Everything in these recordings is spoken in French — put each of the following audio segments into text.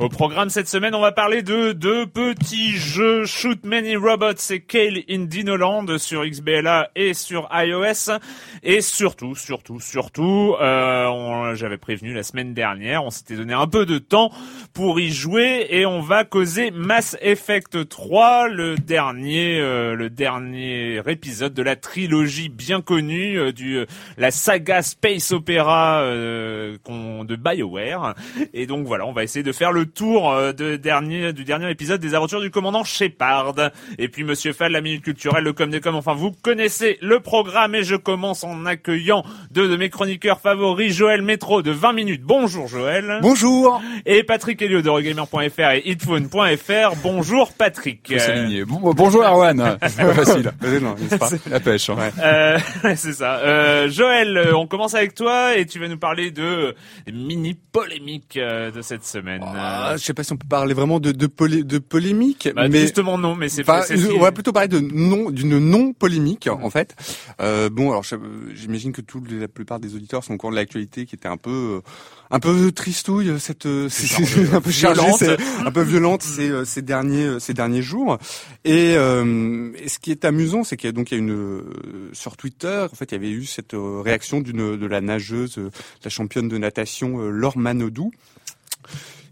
Au programme cette semaine, on va parler de deux petits jeux Shoot Many Robots et Kale in Dinoland sur XBLA et sur iOS. Et surtout, surtout, surtout, euh, j'avais prévenu la semaine dernière, on s'était donné un peu de temps pour y jouer et on va causer Mass Effect 3, le dernier, euh, le dernier épisode de la trilogie bien connue euh, du la saga Space Opera euh, de BioWare. Et donc voilà, on va essayer de faire le tour euh, de dernier, du dernier épisode des aventures du commandant Shepard. Et puis Monsieur Fall, la minute culturelle, le com des com, enfin vous connaissez le programme et je commence en accueillant deux de mes chroniqueurs favoris, Joël Métro de 20 minutes. Bonjour Joël. Bonjour Et Patrick Helio de Regamer.fr et hitphone.fr. Bonjour Patrick. Bon, bonjour Erwan C'est facile. pas La pêche. hein. Euh, c'est ça. Euh, Joël, euh, on commence avec toi et tu vas nous parler de euh, mini polémique euh, de cette semaine. Ah, je sais pas si on peut parler vraiment de, de, polé- de polémique, Bah, mais justement non, mais c'est ce qui- on va plutôt parler de non d'une non polémique en fait. Euh, bon, alors j'imagine que les- la plupart des auditeurs sont au courant de l'actualité qui était un peu euh, un peu tristouille cette euh, c'est- un peu chargée, un peu violente ces, euh, ces derniers euh, ces derniers jours. Et, euh, et ce qui est amusant, c'est qu'il y a donc il y a une euh, sur Twitter, en fait, il y avait eu cette euh, réaction d'une de la nageuse, euh, la championne de natation euh, Laure Manodou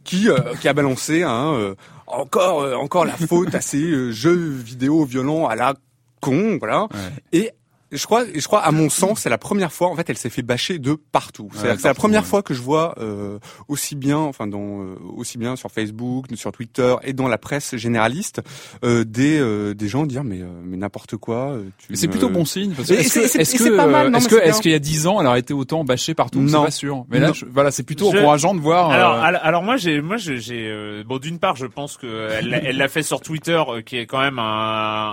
qui euh, qui a balancé hein, euh, encore euh, encore la faute à ces jeux vidéo violents à la con voilà. Et je crois, je crois, à mon sens, c'est la première fois. En fait, elle s'est fait bâcher de partout. C'est Ouais, c'est la première ouais. fois que je vois euh, aussi bien, enfin, dans euh, aussi bien sur Facebook, sur Twitter et dans la presse généraliste, euh, des euh, des gens dire mais euh, mais n'importe quoi. euh, tu Mais c'est plutôt bon signe. Parce que Et est-ce que, est-ce que, est-ce qu'il y a dix ans, elle aurait été autant bâchée partout C'est Non. pas sûr. Mais là, je- voilà, c'est plutôt Je- encourageant de voir. Alors, euh, alors, alors moi j'ai moi j'ai- j'ai euh, bon d'une part je pense que elle l'a- elle l'a fait sur Twitter euh, qui est quand même un,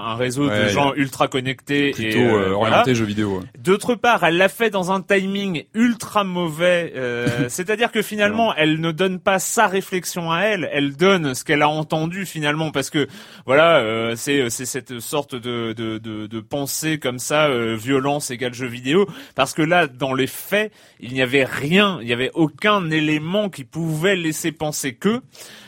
un réseau de gens ultra connectés plutôt et euh, euh, orienté voilà. jeux vidéo. ouais. D'autre part, elle l'a fait dans un timing ultra mauvais. euh, C'est-à-dire que finalement, elle ne donne pas sa réflexion à elle, elle donne ce qu'elle a entendu finalement, parce que voilà, euh, c'est c'est cette sorte de de, de, de pensée comme ça, euh, violence égale jeu vidéo. Parce que là, dans les faits, il n'y avait rien, il n'y avait aucun élément qui pouvait laisser penser que.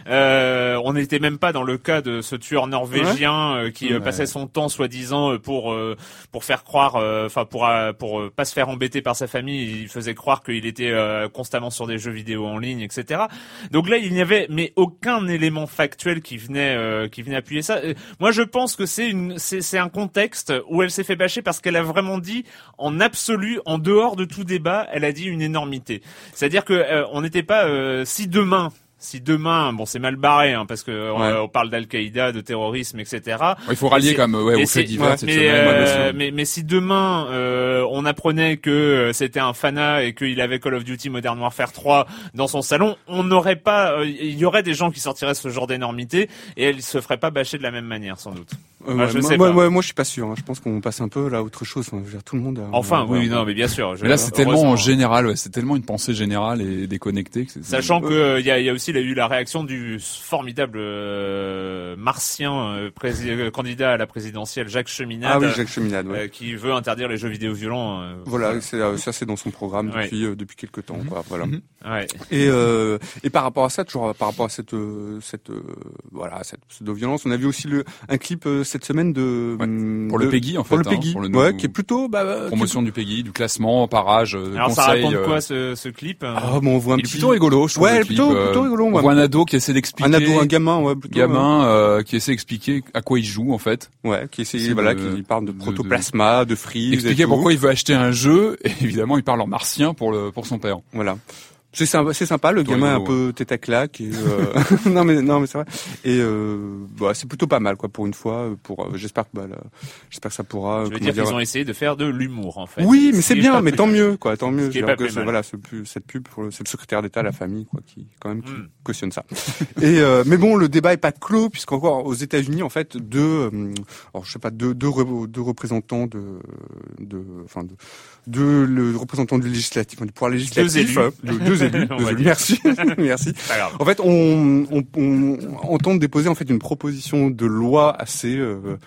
Euh, on n'était même pas dans le cas de ce tueur norvégien euh, qui euh, Ouais. passait son temps soi-disant euh, pour euh, pour faire croire, euh, enfin pour euh, pour euh, pas se faire embêter par sa famille, il faisait croire qu'il était euh, constamment sur des jeux vidéo en ligne, etc. Donc là, il n'y avait mais aucun élément factuel qui venait euh, qui venait appuyer ça. Euh, Moi, je pense que c'est une c'est c'est un contexte où elle s'est fait bâcher parce qu'elle a vraiment dit en absolu, en dehors de tout débat, elle a dit une énormité. C'est-à-dire que euh, on n'était pas euh, si demain si demain, bon, c'est mal barré, hein, parce que on- Ouais. on, parle d'Al-Qaïda, de terrorisme, etc. Il faut rallier c'est- comme ouais, mais aux faits divers ouais, cette mais, semaine. euh, mais, mais si demain euh, on apprenait que euh, c'était un fanat et qu'il avait Call of Duty Modern Warfare 3 dans son salon, on n'aurait pas, euh, il y aurait des gens qui sortiraient ce genre d'énormité et elles se feraient pas bâcher de la même manière sans doute. Euh, Bah, ouais, je moi, sais moi, pas. moi, moi, je suis pas sûr. hein. Je pense qu'on passe un peu là à autre chose. Enfin, je veux dire, tout le monde. a- Enfin, oui, non, mais bien sûr. je- Mais là, c'est tellement en général, ouais, c'est tellement une pensée générale et déconnectée. Que Sachant que euh, il y, a, y a aussi il y a eu la réaction du formidable euh, martien euh, euh, candidat à la présidentielle Jacques Cheminade Ah oui, Jacques Cheminade. Ouais. euh, qui veut interdire les jeux vidéo violents. euh, Voilà, c'est, euh, ça c'est dans son programme Ouais. depuis euh, depuis quelques temps. Quoi, voilà. Mhm. ouais. Et euh, et par rapport à ça, toujours par rapport à cette euh, cette euh, voilà cette pseudo-violence, on a vu aussi le un clip euh, cette semaine de Ouais. hum, Pour le de- Peggy, en fait, pour le hein, Peggy, pour le ouais, qui est plutôt bah, euh, promotion du pays, du classement, parage, euh, Alors ça conseil. raconte euh, quoi ce, ce clip Ah bon, on voit un Il est plutôt rigolo, je trouve. Ouais, le clip, plutôt- euh, plutôt rigolo, On ouais. voit un ado qui essaie d'expliquer. un ado, un gamin, ouais, plutôt, gamin euh, qui essaie d'expliquer à quoi il joue en fait. ouais, qui essaie, voilà, de- qui parle de de- protoplasma, de, freeze, et Expliquer tout. pourquoi il veut acheter un jeu et évidemment il parle en martien pour le pour son père. Voilà. C'est sympa, c'est sympa, le gamin un peu tête à claque. Et, euh, non mais non mais c'est vrai. Et euh, bah, c'est plutôt pas mal quoi pour une fois. Pour euh, j'espère que bah, là, j'espère que ça pourra. Je veux dire dire, qu'ils ont essayé de faire de l'humour en fait. Oui, mais Ce c'est bien, mais tant mieux, quoi, tant mieux. Ce que voilà, ce pu- cette pub, pour le- c'est le secrétaire d'État à la famille, quoi, qui quand même qui Mm. cautionne ça. Et euh, mais bon, le débat est pas clos puisqu'encore aux États-Unis, en fait, deux, euh, alors je sais pas, deux, deux, re- deux représentants de, de, enfin de, deux le représentant du législatif, du pouvoir législatif, élus. euh, deux, élus, On deux merci, merci. En fait, on, on, on, on tente de déposer en fait une proposition de loi assez euh,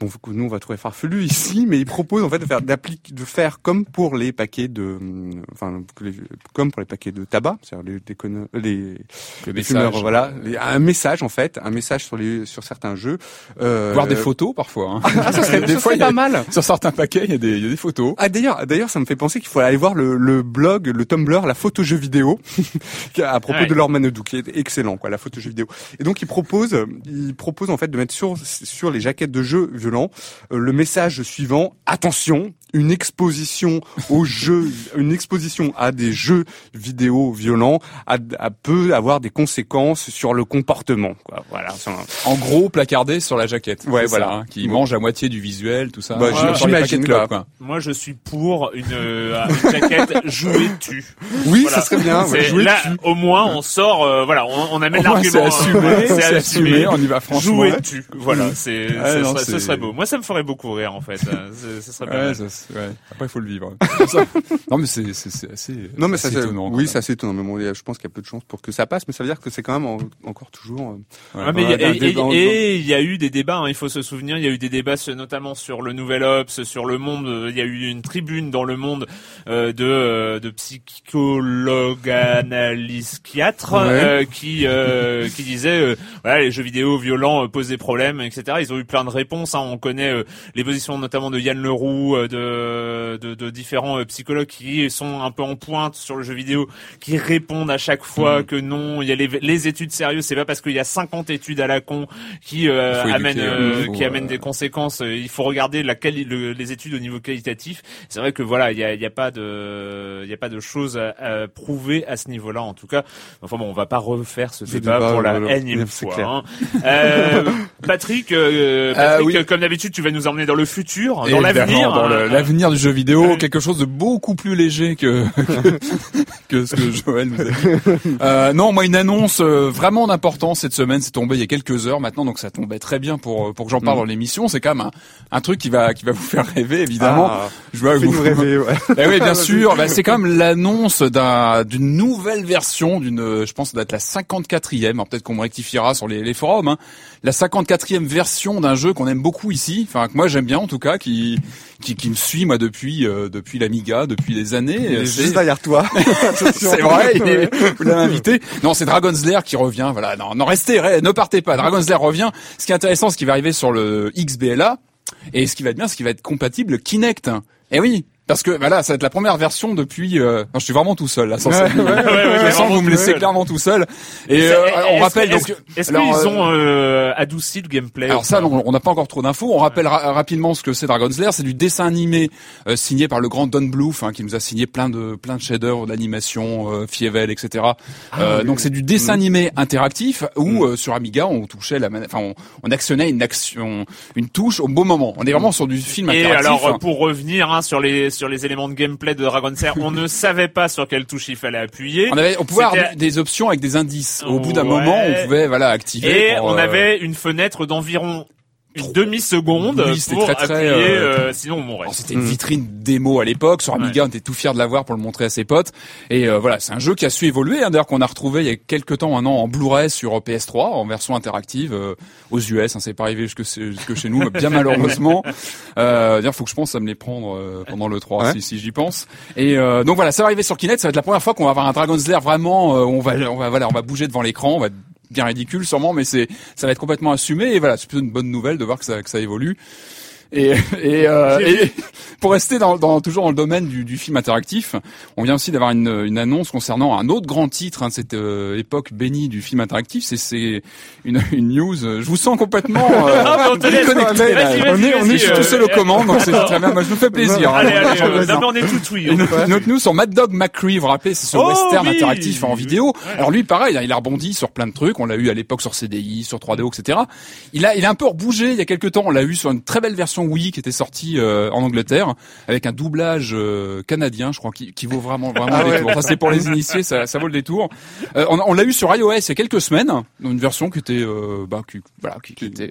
bon que nous on va trouver farfelu ici, mais il propose en fait de faire de faire comme pour les paquets de hum, enfin les- comme pour les paquets de tabac, c'est-à-dire les les, Le les message. fumeurs, voilà, les- un message en fait, un message sur les sur certains jeux. Euh, Voir des photos parfois. Hein. Ah, ça serait, Des ça fois, serait il y a- pas mal. Sur certains paquets, il y a des, il y a des photos. Ah d'ailleurs, d'ailleurs, ça me fait penser qu'il faut aller voir le, le blog, le Tumblr, la photo jeu vidéo, à propos Ouais. de Laure Manodou, qui est excellent, quoi, la photo jeu vidéo. Et donc il propose, il propose en fait de mettre sur sur les jaquettes de jeux euh, le message suivant attention, une exposition aux jeux, une exposition à des jeux vidéo violents a, a- peut avoir des conséquences sur le comportement. Quoi. Voilà. En gros, placardé sur la jaquette. Ouais, voilà. ça, hein, qui Ouais. mange la moitié du visuel, tout ça. Bah, Ouais, j'imagine. Moi, je suis pour une, euh, une jaquette jouer tu. Oui, Voilà. ça serait bien. ouais, là, dessus. au moins, on sort, euh, voilà, on, on amène moins, c'est l'argument. assumé, euh, c'est assumé, on y va franchement. Jouer tu. Voilà, c'est, Ouais, ce, serait beau. Moi, ça me ferait beaucoup rire, en fait. Ce, ce serait pas Ouais, mal. ça, c'est- ouais. Après, il faut le vivre. Non, mais c'est, assez. Non, mais ça, assez c'est- étonnant. oui, c'est étonnant. Mais bon, je pense qu'il y a peu de chances pour que ça passe, mais ça veut dire que c'est quand même en- encore toujours. euh, Ouais. Mais il y a- Ouais, d'un et- il y a eu des débats, hein, il faut se souvenir, il y a eu des débats notamment sur le Nouvel Ops, sur le Monde, euh, il y a eu une tribune dans le Monde euh, de, de psychologues euh, qui, euh, qui disaient euh, voilà, les jeux vidéo violents euh, posent des problèmes, etc. Ils ont eu plein de réponses, hein. On connaît euh, les positions notamment de Yann Leroux, euh, de, de, de différents euh, psychologues qui sont un peu en pointe sur le jeu vidéo, qui répondent à chaque Mm. fois que non, il y a les, les études sérieuses, c'est pas parce qu'il y a 50 études à la con qui euh, amènent euh, faut, qui amènent euh, des conséquences. Euh, Il faut regarder la quali le- les études au niveau qualitatif. C'est vrai que voilà, il y a, il y a pas de il y a pas de choses à, à prouver à ce niveau-là en tout cas. Enfin bon, on va pas refaire ce débat, débat, pour la énième C'est fois. clair. hein. Euh, Patrick, euh, Patrick, oui. Comme d'habitude, tu vas nous emmener dans le futur, dans l'avenir. dans le- hein. l'avenir du jeu vidéo, Ouais. quelque chose de beaucoup plus léger que que, que ce que Joël nous a dit. Euh, non, moi une annonce euh, vraiment d'importance cette semaine, c'est tombé il y a quelques heures maintenant, donc ça tombait très bien pour pour que j'en parle Mm. dans l'émission. C'est quand même un, un truc qui va qui va vous faire rêver évidemment. Ah, Je vois vous rêver, ouais. Eh oui, bien sûr. Bah, c'est quand même l'annonce d'un, d'une nouvelle version, d'une, euh, je pense, d'être la 54e. Alors, peut-être qu'on me rectifiera sur les, les forums. Hein. La 54e version d'un jeu qu'on aime beaucoup ici. Enfin, que moi j'aime bien en tout cas, qui, qui, qui me suit moi depuis, euh, depuis l'Amiga, depuis des années. Il est C'est- juste derrière toi. c'est vrai, il est- vous l'avez invité. Non, c'est Dragon's Lair qui revient. Voilà, non, non, restez, re- ne partez pas. Dragon's Lair revient. Ce qui est intéressant, c'est qu'il va arriver sur le XBLA et ce qui va être bien, c'est qu'il va être compatible Kinect. Eh oui, parce que voilà, ça va être la première version depuis. Euh... Non, je suis vraiment tout seul là. Sans Ouais, ouais, ouais, ouais, Je ouais, sens que vous me laissez clairement tout seul. Et euh, on rappelle donc. Est-ce qu'ils euh, ont euh, adouci le gameplay Alors ça, non, on n'a pas encore trop d'infos. On rappelle ra- rapidement ce que c'est Dragon's Lair. C'est du dessin animé euh, signé par le grand Don Bluth, hein, qui nous a signé plein de plein de chefs-d'œuvre d'animation, euh, Fievel, etc. Ah Euh, donc c'est du Mm. dessin animé interactif où euh, sur Amiga on touchait la, enfin on, on actionnait une action, une touche au bon moment. On est vraiment sur du film Et interactif. alors, euh, pour revenir hein, sur les sur les éléments de gameplay de Dragon's Lair, on ne savait pas sur quelle touche il fallait appuyer. on avait, on pouvait avoir des, des options avec des indices. Au bout d'un Ouais. moment, on pouvait voilà activer. Et pour, on euh, avait une fenêtre d'environ une demi-seconde Oui, pour très, très, appuyer, euh, euh, sinon on mourrait. Alors, c'était une vitrine démo à l'époque sur Amiga, on était tout fier de l'avoir pour le montrer à ses potes. Et euh, voilà, c'est un jeu qui a su évoluer. hein, D'ailleurs, qu'on a retrouvé il y a quelques temps, un an, en Blu-ray sur PS3 en version interactive euh, aux US. Hein, c'est pas arrivé jusque, jusque chez nous, bien malheureusement. Euh, D'ailleurs, faut que je pense à me les prendre euh, pendant le 3 Ouais. si, si j'y pense. Et euh, donc voilà, ça va arriver sur Kinect. Ça va être la première fois qu'on va avoir un Dragon's Lair vraiment. euh, on va, on va, voilà, on va bouger devant l'écran. On va être bien ridicule sûrement, mais c'est, ça va être complètement assumé. Et voilà, c'est plutôt une bonne nouvelle de voir que ça, que ça évolue. Et, et, euh, et pour rester dans, dans- toujours dans le domaine du, du film interactif, on vient aussi d'avoir une, une annonce concernant un autre grand titre hein, de cette euh, époque bénie du film interactif. C'est, c'est une, une news. euh, Je vous sens complètement euh, Ah, on déconnecté. on est, on est, euh, tout seul aux commandes, donc c'est très bien. Moi, je me fais plaisir. hein. Allez, allez, euh, on est tout oui. Une, une autre news sur Mad Dog McCree, vous vous rappelez, c'est ce Oh, western oui. interactif en vidéo. Alors lui, pareil, hein, il a rebondi sur plein de trucs. On l'a eu à l'époque sur CDI, sur 3DO, etc. Il a, il a un peu rebougé il y a quelques temps. On l'a eu sur une très belle version Wii qui était sortie euh, en Angleterre avec un doublage euh, canadien, je crois, qui, qui vaut vraiment vraiment Ah le ouais. détour. Ça c'est pour les initiés, ça, ça vaut le détour. Euh, on on l'a eu sur iOS il y a quelques semaines, dans une version qui était, bah, qui, voilà, qui, qui était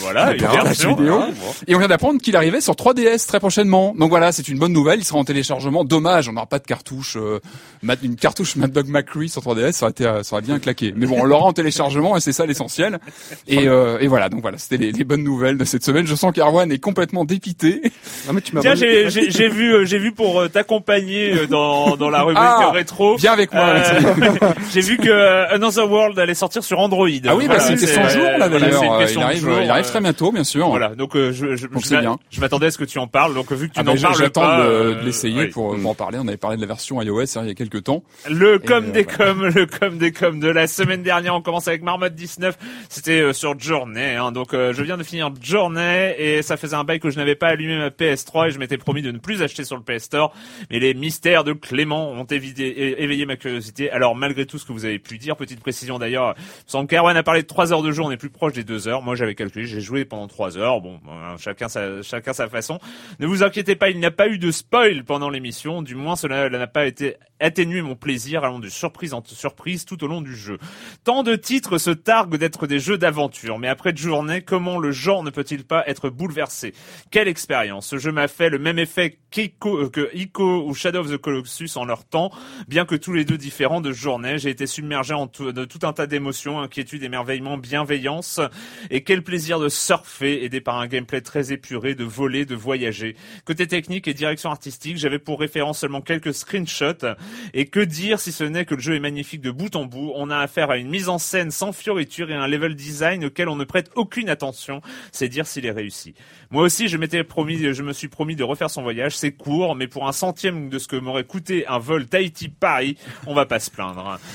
Voilà, une version. vidéo. hein, et on vient d'apprendre qu'il arrivait sur 3DS très prochainement. Donc voilà, c'est une bonne nouvelle. Il sera en téléchargement. Dommage, on n'aura pas de cartouche, une cartouche Mad Dog McCree sur 3DS. Ça aurait été, ça aurait bien claqué. Mais bon, on l'aura en téléchargement et c'est ça l'essentiel. Et, et voilà. Donc voilà, c'était les, les bonnes nouvelles de cette semaine. Je sens qu'Arwan est complètement dépité. Mais tu m'as Tiens, j'ai j'ai- j'ai vu, euh, j'ai vu pour euh, t'accompagner euh, dans dans la rubrique Ah, rétro. Viens avec moi. Euh, Alexis. j'ai vu que Another World allait sortir sur Android. Ah oui, bah Voilà, c'est une question de jour là voilà, d'ailleurs. c'est une question il de arrive, jour, il arrive euh, très bientôt, bien sûr. Voilà, donc euh, je, je, Donc je c'est m'a- bien. je m'attendais à ce que tu en parles. Donc vu que tu Ah n'en je- parles J'attends pas, de, euh, de l'essayer oui. pour, pour en parler. On avait parlé de la version iOS hein, il y a quelques temps. Le com euh, des voilà. com, le com des com de la semaine dernière. On commence avec Marmotte 19. C'était euh, sur Journey. Hein. Donc euh, je viens de finir Journey et ça faisait un bail que je n'avais pas allumé ma PS3 et je m'étais promis de ne plus acheter sur le PS Store. Mais les mystères de Clément ont éveillé ma curiosité. Alors malgré tout ce que vous avez pu dire, petite précision d'ailleurs, sans Kerwan a parlé de 3 heures de jeu, on est plus proche des 2 heures. Moi j'avais calculé, j'ai joué pendant 3 heures. Bon, euh, chacun sa, chacun sa façon. Ne vous inquiétez pas, il n'y a pas eu de spoil pendant l'émission. Du moins, cela n'a pas été atténué mon plaisir allant de surprise en surprise tout au long du jeu. Tant de titres se targuent d'être des jeux d'aventure, mais après de journée, comment le genre ne peut-il pas être bouleversé? Quelle expérience? Ce jeu m'a fait le même effet qu'Ico, euh, que Ico ou Shadow of the Colossus en leur temps, bien que tous les deux différents de journée. J'ai été submergé en tout, de tout un tas d'émotions, inquiétudes, émerveillement, bienveillance, et quel plaisir de surfer, aidé par un gameplay très épuré, de voler, de voyager. Côté technique et direction artistique, j'avais pour référence seulement quelques screenshots, et que dire si ce n'est que le jeu est magnifique de bout en bout. On a affaire à une mise en scène sans fioriture et un level design auquel on ne prête aucune attention. C'est dire s'il est réussi. Moi aussi, je m'étais promis, je me suis promis de refaire son voyage. C'est court, mais pour un centième de ce que m'aurait coûté un vol Tahiti-Paris, on va pas se plaindre.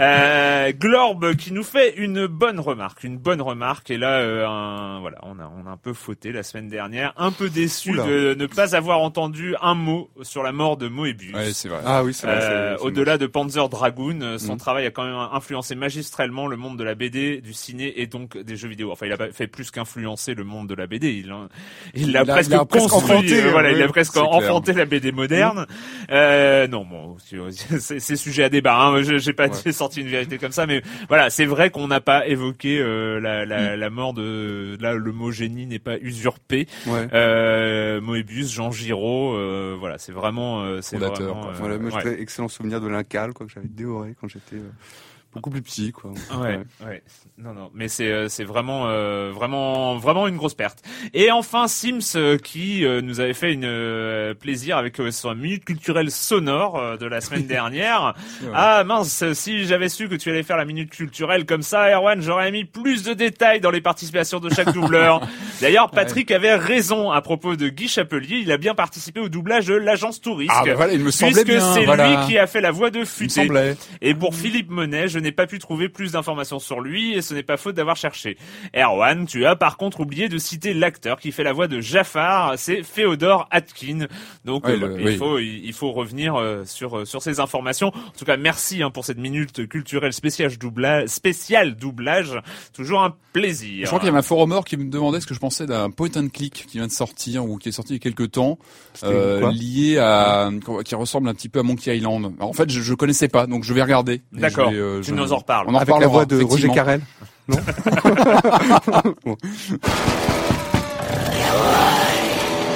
Euh, Glorb qui nous fait une bonne remarque, une bonne remarque. Et là, euh, un- voilà, on a, on a un peu fauté la semaine dernière, un peu déçu Oula. de ne pas avoir entendu un mot sur la mort de Moebius. Ouais, c'est vrai. Ah oui, c'est vrai. Euh, Au-delà de Panzer Dragoon, euh, son Mhm. travail a quand même influencé magistralement le monde de la BD, du ciné et donc des jeux vidéo. Enfin, il a pas fait plus qu'influencer le monde de la BD. Il, hein, il l'a presque il a construit. enfanté, euh, voilà, il a presque clair. enfanté la BD moderne. Euh, non, bon, c'est sujet à débat. Hein. Je- J'ai pas Ouais. sorti une vérité comme ça, mais voilà, c'est vrai qu'on n'a pas évoqué euh, la, Mm. la, la mort de là. Le mot génie n'est pas usurpé. Ouais. Euh, Moebius, Jean Giraud, euh, voilà, c'est vraiment, euh, c'est Fondateur, vraiment, euh, Voilà, moi ouais. excellent souvenir de l'Incal, quoi, que j'avais dévoré quand j'étais euh, beaucoup plus petit, quoi. Ouais, ouais. Non, non, mais c'est euh, c'est vraiment euh, vraiment vraiment une grosse perte. Et enfin Sims euh, qui euh, nous avait fait une euh, plaisir avec son minute culturelle sonore de la semaine dernière. Ah mince, si j'avais su que tu allais faire la minute culturelle comme ça, Erwan, j'aurais mis plus de détails dans les participations de chaque doubleur. D'ailleurs, Patrick avait raison à propos de Guy Chapelier. Il a bien participé au doublage de l'agence Touriste. Ah, bah voilà, il me semblait puisque c'est voilà. lui qui a fait la voix de Futé. Et pour Philippe Monet, je n'ai pas pu trouver plus d'informations sur lui et ce n'est pas faute d'avoir cherché. Erwan, tu as par contre oublié de citer l'acteur qui fait la voix de Jafar, c'est Féodor Atkin. Donc Ouais, euh, le- il oui. faut il faut revenir euh, sur euh, sur ces informations. En tout cas, merci hein, pour cette minute culturelle spéciale doublage, spécial doublage. Toujours un plaisir. Je crois qu'il y avait un forumeur qui me demandait ce que je pensais d'un point and click qui vient de sortir ou qui est sorti il y a quelques temps, euh, lié à qui ressemble un petit peu à Monkey Island. Alors, en fait, je, je connaissais pas, donc je vais regarder. D'accord. je euh, Tu je- nous en reparles. On en Avec la voix de Roger. Carrel. Non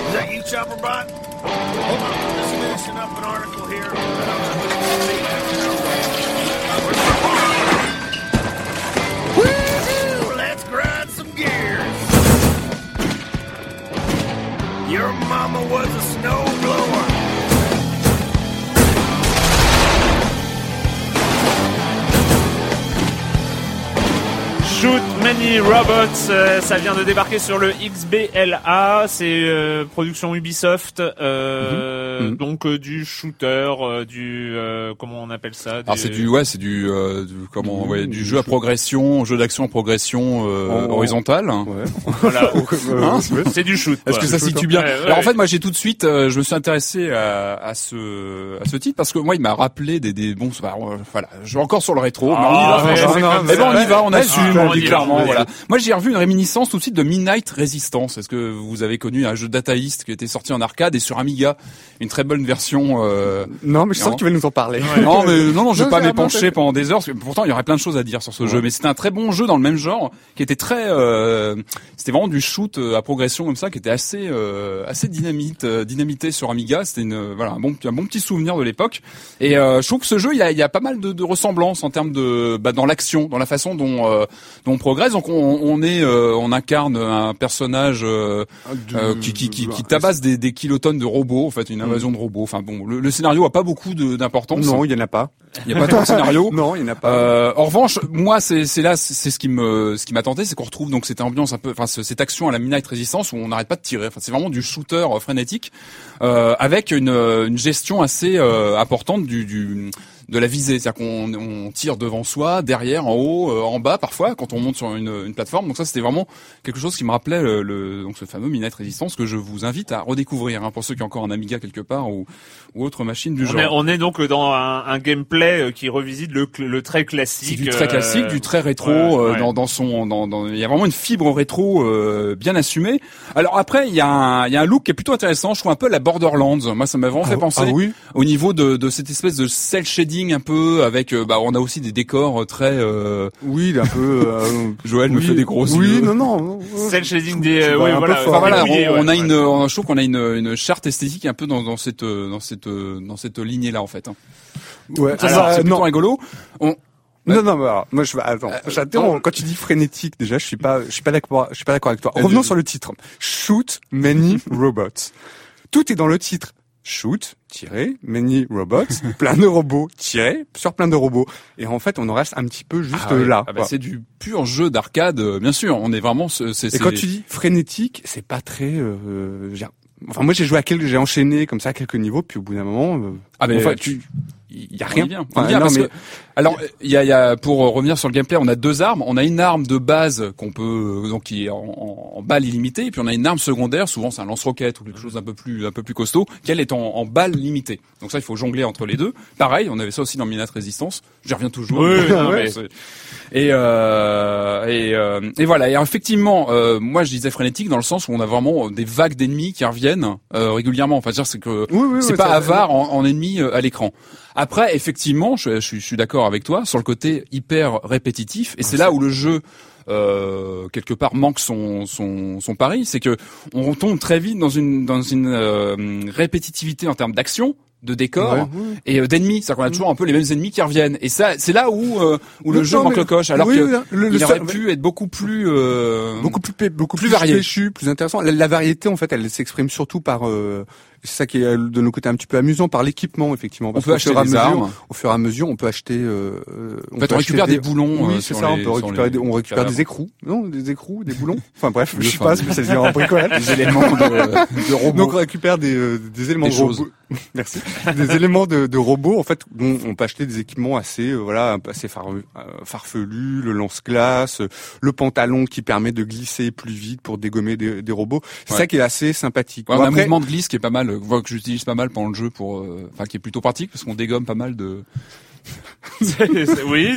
Is that you, Chopperbot? Hold Robots, euh, ça vient de débarquer sur le XBLA, c'est euh, production Ubisoft, euh, Mhm. Mhm. donc euh, du shooter, euh, du euh, comment on appelle ça Alors c'est du ouais, c'est du, euh, du- comment ouais, du jeu à progression, jeu d'action à progression euh, Oh. horizontale. Ouais. voilà, Hein c'est du shoot. Est-ce que ça situe bien Ouais, ouais. Alors en fait, moi j'ai tout de suite, euh, je me suis intéressé à, à ce à ce titre parce que moi il m'a rappelé des des bons. bah, euh, voilà, je vais encore sur le rétro. mais on y Ah, va, c'est non, comme Eh ben on y va, on assume, on on dit clairement. Voilà. Moi j'ai revu une réminiscence tout de suite de Midnight Resistance. Est-ce que vous avez connu un jeu Data East qui était sorti en arcade et sur Amiga, une très bonne version. Euh... Non, mais je sens que tu vas nous en parler. Non mais non non, je vais pas m'épancher pendant des heures. parce que pourtant il y aurait plein de choses à dire sur ce jeu, mais c'était un très bon jeu dans le même genre qui était très, euh, c'était vraiment du shoot euh, à progression comme ça, qui était assez euh, assez dynamite, euh, dynamité sur Amiga. C'était une euh, voilà un bon un bon petit souvenir de l'époque. Et euh, je trouve que ce jeu il y a, il y a pas mal de, de ressemblances en termes de bah, dans l'action, dans la façon dont euh, dont on progresse. Donc on, on est euh, on incarne un personnage euh, euh, qui, qui, qui, qui tabasse des, des kilotonnes de robots, en fait, une de robots. Enfin bon, le, le scénario a pas beaucoup d'importance. Non, il y en a pas. Il y a pas trop de scénario. Non, il y en a pas. Euh, en revanche, moi, c'est là, c'est ce qui me, ce qui m'a tenté, c'est qu'on retrouve donc cette ambiance un peu, enfin ce- cette action à la Midnight Resistance où on n'arrête pas de tirer. Enfin, c'est vraiment du shooter euh, frénétique euh, avec une, une gestion assez euh, importante du, du de la visée, c'est-à-dire qu'on on tire devant soi, derrière, en haut, euh, en bas parfois quand on monte sur une, une plateforme. Donc ça, c'était vraiment quelque chose qui me rappelait le, le- donc ce fameux Midnight Resistance que je vous invite à redécouvrir hein, pour ceux qui ont encore un Amiga quelque part ou, ou autre machine du On genre. est, on est donc dans un, un gameplay euh, qui revisite le, le très classique. du très classique, euh, du très rétro ouais, euh, ouais. dans, dans son, dans, dans, il y a vraiment une fibre rétro euh, bien assumée. Alors après, il y a un, il y a un look qui est plutôt intéressant. Je trouve un peu la Borderlands. Moi, ça m'a vraiment fait penser Ah oui. au niveau de, de cette espèce de cel shading un peu avec, euh, bah, on a aussi des décors très. Euh, Oui, il est un peu. euh, Joël me oui. fait des gros Oui, yeux. non, non. Cell shading des, euh, Ouais, oui, voilà. Enfin, on, a ouais. une, on- je trouve qu'on a une, une charte esthétique un peu dans, dans cette, dans cette, euh, dans cette lignée là en fait. hein. Ouais. C'est plutôt non, rigolo. On, non, non, mais alors, moi je attends, Euh, j'interromps. Quand tu dis frénétique, déjà, je suis pas, je suis pas d'accord, je suis pas d'accord avec toi. Revenons sur le titre. Shoot many robots. Tout est dans le titre. Shoot, tirer, many robots, plein de robots, tirer, sur plein de robots. Et en fait, on en reste un petit peu juste Ah ouais. là. Ah bah, c'est du pur jeu d'arcade, euh, bien sûr. On est vraiment, Et quand tu dis frénétique, c'est pas très. Euh, enfin, moi, j'ai joué à quelques, j'ai enchaîné comme ça à quelques niveaux, puis au bout d'un moment, euh, Ah mais enfin, tu, il y a rien. Enfin, non, parce mais- que alors il y a, y a pour revenir sur le gameplay, on a deux armes. On a une arme de base qu'on peut donc qui est en, en, en balle illimitée, et puis on a une arme secondaire. Souvent c'est un lance-roquette ou quelque chose d'un peu plus un peu plus costaud, qui elle est en, en balle limitée. Donc ça il faut jongler entre les deux. Pareil, on avait ça aussi dans Minute Resistance. J'y reviens toujours. Oui, Ouais, Et euh, et, euh, et voilà. Et effectivement, euh, moi je disais frénétique dans le sens où on a vraiment des vagues d'ennemis qui reviennent euh, régulièrement. Enfin, c'est que Oui, oui, c'est pas avare en, en ennemis euh, à l'écran. Après, effectivement, je, je suis- je suis d'accord avec toi sur le côté hyper répétitif, et c'est là où le jeu euh, quelque part manque son son, son pari, c'est que on tombe très vite dans une dans une euh, répétitivité en termes d'action. de Ouais, ouais. et euh, d'ennemis. C'est-à-dire qu'on a toujours un peu les mêmes ennemis qui reviennent. Et ça, c'est là où euh, où le Non, jeu non, manque mais- le coche. Alors oui, que le il aurait pu être beaucoup plus euh, beaucoup plus beaucoup plus plus, varié. péchu, plus intéressant. La, la variété en fait, elle s'exprime surtout par euh, c'est ça qui est euh, de nos côtés un petit peu amusant par l'équipement effectivement. Parce peut qu'au acheter des armes. Au fur et à mesure, on peut acheter. Euh, euh, En fait, on acheter récupère des boulons, Oui, euh, c'est ça. les- on peut récupérer, des, on récupère des écrous, non, des écrous, des boulons. Enfin bref, je Oui, suis enfin, pas spécialisé en bricolage. des éléments de, de robots. Donc on récupère des, euh, des éléments Des de robots. Merci. Des éléments de, de robots en fait dont on peut acheter des équipements assez euh, voilà assez far- euh, farfelus, le lance-glace, le pantalon qui permet de glisser plus vite pour dégommer des, robots. C'est Ouais. ça qui est assez sympathique. Ouais, Bon, on a un mouvement de glisse qui est pas mal, que j'utilise pas mal pendant le jeu pour, euh, enfin qui est plutôt pratique parce qu'on dégomme pas mal de. Oui,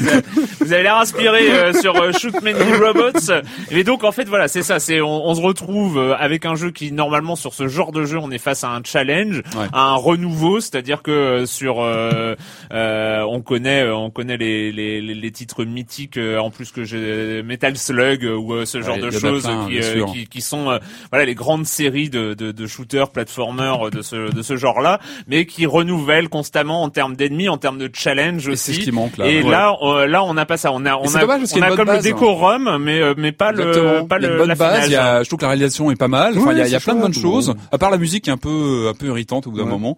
vous avez l'air inspiré euh, sur euh, Shoot Many Robots. Et donc en fait voilà, c'est ça, c'est on, on se retrouve euh, avec un jeu qui normalement sur ce genre de jeu, on est face à un challenge, Ouais. à un renouveau, c'est-à-dire que euh, sur euh, euh, on connaît on connaît les, les, les, titres mythiques euh, en plus que j'ai Metal Slug ou euh, ce genre Ouais, de choses plein, qui, euh, qui qui sont euh, voilà les grandes séries de de, de shooters, platformers de ce de ce genre-là, mais qui renouvellent constamment en termes d'ennemis, en termes de challenge C'est aussi. ce qui manque là. Et Ouais. là, euh, là, on n'a pas ça. On a, on c'est a, dommage on a a comme bonne le base. décorum, mais euh, mais pas Exactement. le, pas le bonne l'affinage. base, il y a, je trouve que la réalisation est pas mal. Enfin, Ouais, il y a, il y a c'est plein de bonnes choses. À part la musique qui est un peu, un peu irritante au bout d'un Ouais. moment.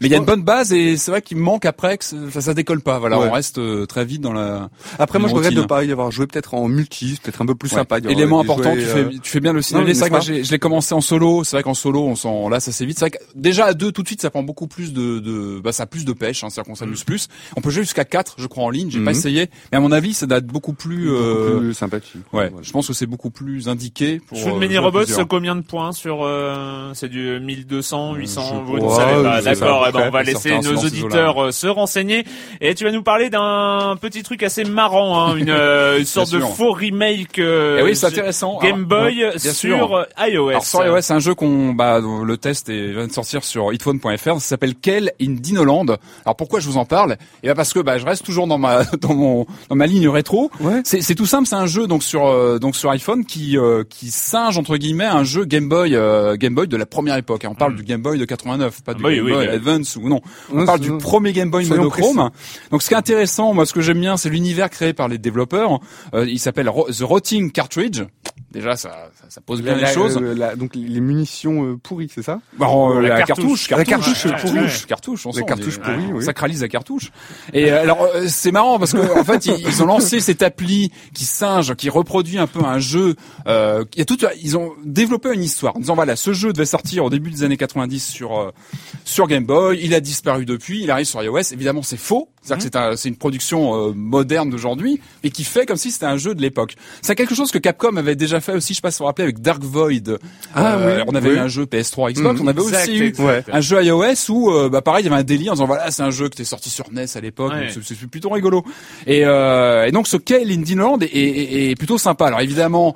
Mais il y a une bonne base et c'est vrai qu'il manque après que ça, ça décolle pas. Voilà, on reste euh, très vite dans la. Après, moi, je regrette de pas y avoir joué peut-être en multi, c'est peut-être un peu plus sympa. Élément important, tu euh, fais, tu fais bien le signaler. C'est je l'ai commencé en solo. C'est vrai qu'en solo, on s'en, là, ça c'est vite. C'est vrai que déjà à deux, tout de suite, ça prend beaucoup plus de, bah, ça a plus de pêche. Hein, C'est-à-dire qu'on s'amuse plus. On peut jouer jusqu'à 4 je crois, en ligne. J'ai pas Mhm. essayé, mais à mon avis, ça doit être beaucoup plus. beaucoup euh, plus sympathique. Ouais, je pense que c'est beaucoup plus indiqué pour. Shoot euh, à Robots, plusieurs. combien de points sur euh, C'est du 1200, 800. je Vous ne savez pas. D'accord. eh ben, on va laisser nos auditeurs se renseigner. Et tu vas nous parler d'un petit truc assez marrant, hein, une, une sorte de faux remake euh, Eh oui, c'est sur intéressant. Game Boy bien sur sûr. iOS. Alors sur iOS, c'est un jeu qu'on, bah, dont le test est, vient de sortir sur hitphone.fr. Ça s'appelle Kel in Dinoland. Alors pourquoi je vous en parle? Eh ben parce que bah, je reste toujours dans ma dans mon dans ma ligne rétro. Ouais. C'est c'est tout simple, c'est un jeu donc sur euh, donc sur iPhone qui euh, qui singe entre guillemets un jeu Game Boy euh, Game Boy de la première époque. On parle du Game Boy de 89, pas du Hmm. oui, Game oui, Boy oui. Advance ou non. On Non, parle du premier Game Boy monochrome. Donc ce qui est intéressant, moi ce que j'aime bien, c'est l'univers créé par les développeurs. Euh, il s'appelle Ro- The Rotting Cartridge. Déjà ça ça, ça pose bien La- les choses. euh, la- donc les munitions euh, pourries, c'est ça? Bon, euh, La la, cartouche. cartouche, La cartouche, cartouche cartouche, on La cartouche pourrie, oui. sacralise la cartouche. Et euh, alors euh, c'est marrant parce que en fait ils, ont lancé cette appli qui singe, qui reproduit un peu un jeu. Euh, a tout, ils ont développé une histoire en disant voilà ce jeu devait sortir au début des années 90 sur euh, sur Game Boy, il a disparu depuis, il arrive sur iOS. Évidemment c'est faux, c'est-à-dire que c'est un- c'est une production euh, moderne d'aujourd'hui, mais qui fait comme si c'était un jeu de l'époque. C'est quelque chose que Capcom avait déjà fait aussi, je sais pas si vous vous rappelez avec Dark Void. Ah Euh, oui, on avait oui. eu un jeu PS3 Xbox, Mhm. on avait Exact, aussi eu. Ouais. un jeu iOS où euh, bah pareil il y avait un délire en disant voilà c'est un jeu qui était sorti sur NES à l'époque Ouais. donc c'est plutôt rigolo et, euh, et donc ce Kale in Dinoland est, est- est plutôt sympa alors évidemment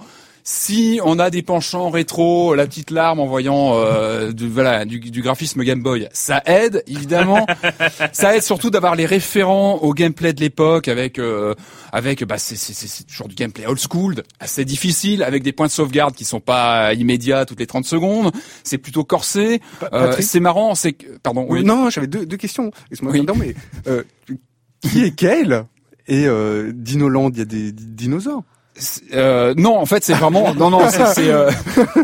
si on a des penchants rétro, la petite larme en voyant euh, du, voilà du, du graphisme Game Boy, ça aide évidemment. ça aide surtout d'avoir les référents au gameplay de l'époque avec euh, avec bah c'est c'est c'est- c'est toujours du gameplay old school, assez difficile avec des points de sauvegarde qui sont pas immédiats toutes les 30 secondes. C'est plutôt corsé. Pa- Euh, c'est marrant, c'est que pardon. Oui. Non, j'avais deux, deux questions. Excuse-moi, Oui. non, mais euh, qui est Kale Et euh, Dinoland, il y a des, des dinosaures. Euh, non, en fait, c'est vraiment non non, c'est c'est, euh,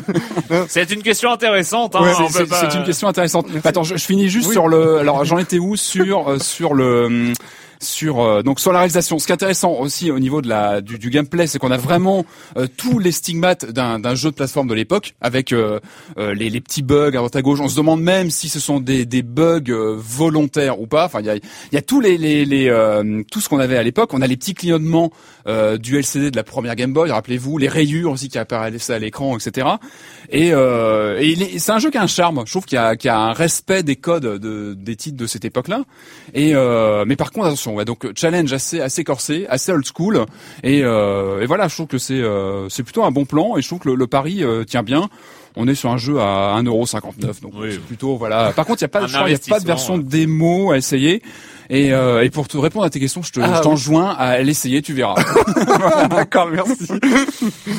C'est une question intéressante. Hein, Ouais, on c'est- pas- c'est une question intéressante. Attends, je, je finis juste Oui. sur le. Alors, j'en étais où sur euh, sur le sur euh, donc sur la réalisation. Ce qui est intéressant aussi au niveau de la du, du gameplay, c'est qu'on a vraiment euh, tous les stigmates d'un d'un jeu de plateforme de l'époque, avec euh, euh, les, les petits bugs à droite à gauche. On se demande même si ce sont des, des bugs euh, volontaires ou pas. Enfin, il y a il y a tous les les, les euh, tout ce qu'on avait à l'époque. On a les petits clignotements euh, du LCD de la première Game Boy. Rappelez-vous les rayures aussi qui apparaissaient à l'écran, etc. Et, euh, et c'est un jeu qui a un charme. Je trouve qu'il y y a un respect des codes de, des titres de cette époque-là. Et euh, mais par contre attention, ouais, donc challenge assez assez corsé, assez old school. Et, euh, et voilà, je trouve que c'est euh, c'est plutôt un bon plan. Et je trouve que le, le pari euh, tient bien. On est sur un jeu à 1,59€, donc Oui. c'est plutôt voilà. Par contre, il y a pas, il y a pas de version ouais. démo à essayer. Et, euh, et pour te répondre à tes questions, je te- Ah, oui. t'enjoins à l'essayer, tu verras. D'accord, merci.